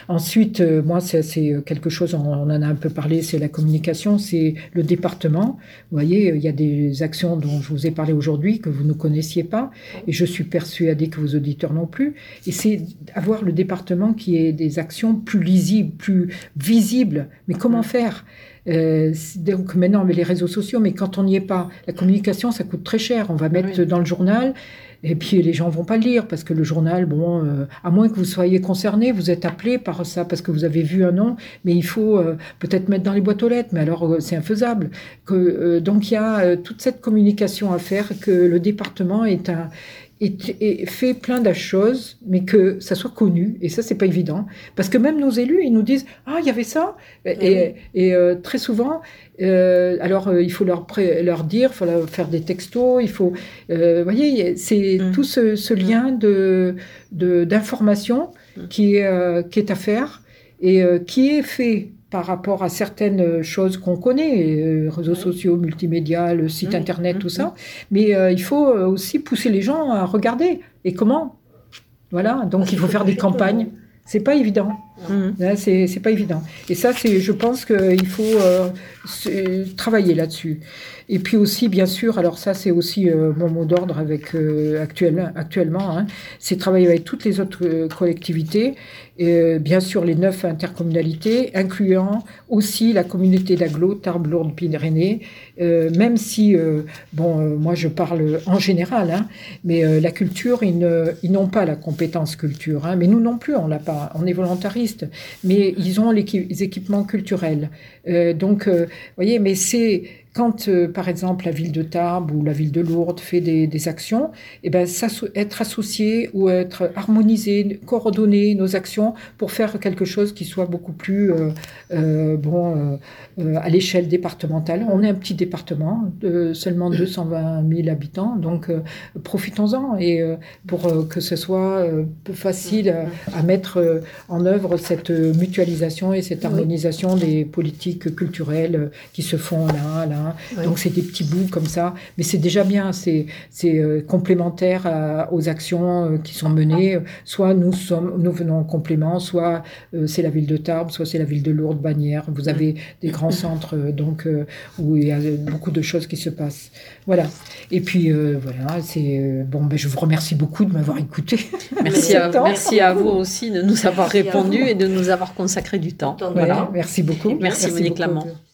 Ensuite, euh, moi, c'est, quelque chose, on, en a un peu parlé, c'est la communication, c'est le département. Vous voyez, il y a des actions dont je vous ai parlé aujourd'hui que vous ne connaissiez pas, et je suis persuadée que vos auditeurs non plus, et c'est avoir le département qui ait des actions plus lisibles, plus visibles. Mais comment mmh. faire? Euh, donc maintenant, mais les réseaux sociaux, mais quand on n'y est pas, la communication, ça coûte très cher. On va mettre dans le journal, et puis les gens vont pas le lire parce que le journal, bon, euh, à moins que vous soyez concerné, vous êtes appelé par ça parce que vous avez vu un nom, mais il faut euh, peut-être mettre dans les boîtes aux lettres. Mais alors, c'est infaisable. Que, donc il y a toute cette communication à faire que le département est un et, fait plein de choses, mais que ça soit connu. Et ça, c'est pas évident. Parce que même nos élus, ils nous disent Ah, il y avait ça. Et, et euh, très souvent, euh, alors euh, il faut leur, leur dire, il faut leur faire des textos, il faut. vous voyez, c'est mm. tout ce, ce lien de d'information mm. qui, est, qui est à faire et qui est fait par rapport à certaines choses qu'on connaît, euh, réseaux sociaux, multimédia, le site internet, tout ça. Mais euh, il faut euh, aussi pousser les gens à regarder. Et comment? Voilà, donc il faut faire des campagnes. C'est pas évident. C'est pas évident. Et ça, c'est, je pense qu'il faut travailler là-dessus. Et puis aussi, bien sûr, alors ça c'est aussi euh, mon mot d'ordre avec euh, actuellement hein, c'est travailler avec toutes les autres euh, collectivités, et, bien sûr les neuf intercommunalités, incluant aussi la communauté d'Aglo, Tarbes, Lourdes, Pyrénées, même si, bon, moi je parle en général, hein, mais la culture, ils, n'ont pas la compétence culture, hein, mais nous non plus, on l'a pas, on est volontariste, mais ils ont les équipements culturels. donc, vous voyez, mais c'est quand, euh, par exemple, la ville de Tarbes ou la ville de Lourdes fait des, actions, et eh ben, être associé ou être harmonisé, coordonner nos actions pour faire quelque chose qui soit beaucoup plus euh, euh, bon à l'échelle départementale. On est un petit département de seulement 220 000 habitants, donc profitons-en et pour que ce soit facile à, mettre en œuvre cette mutualisation et cette harmonisation des politiques culturelles qui se font là, Hein. Donc c'est des petits bouts comme ça, mais c'est déjà bien. C'est c'est complémentaire aux actions qui sont menées. Soit nous sommes nous venons en complément, soit c'est la ville de Tarbes, soit c'est la ville de Lourdes, Bagnères. Vous avez des grands centres donc où il y a beaucoup de choses qui se passent. Voilà. Et puis voilà, c'est bon. Ben, je vous remercie beaucoup de m'avoir écouté. Merci à, merci à vous aussi de nous avoir répondu et de nous avoir consacré du temps. Voilà, merci beaucoup. Merci, Monique Lamont.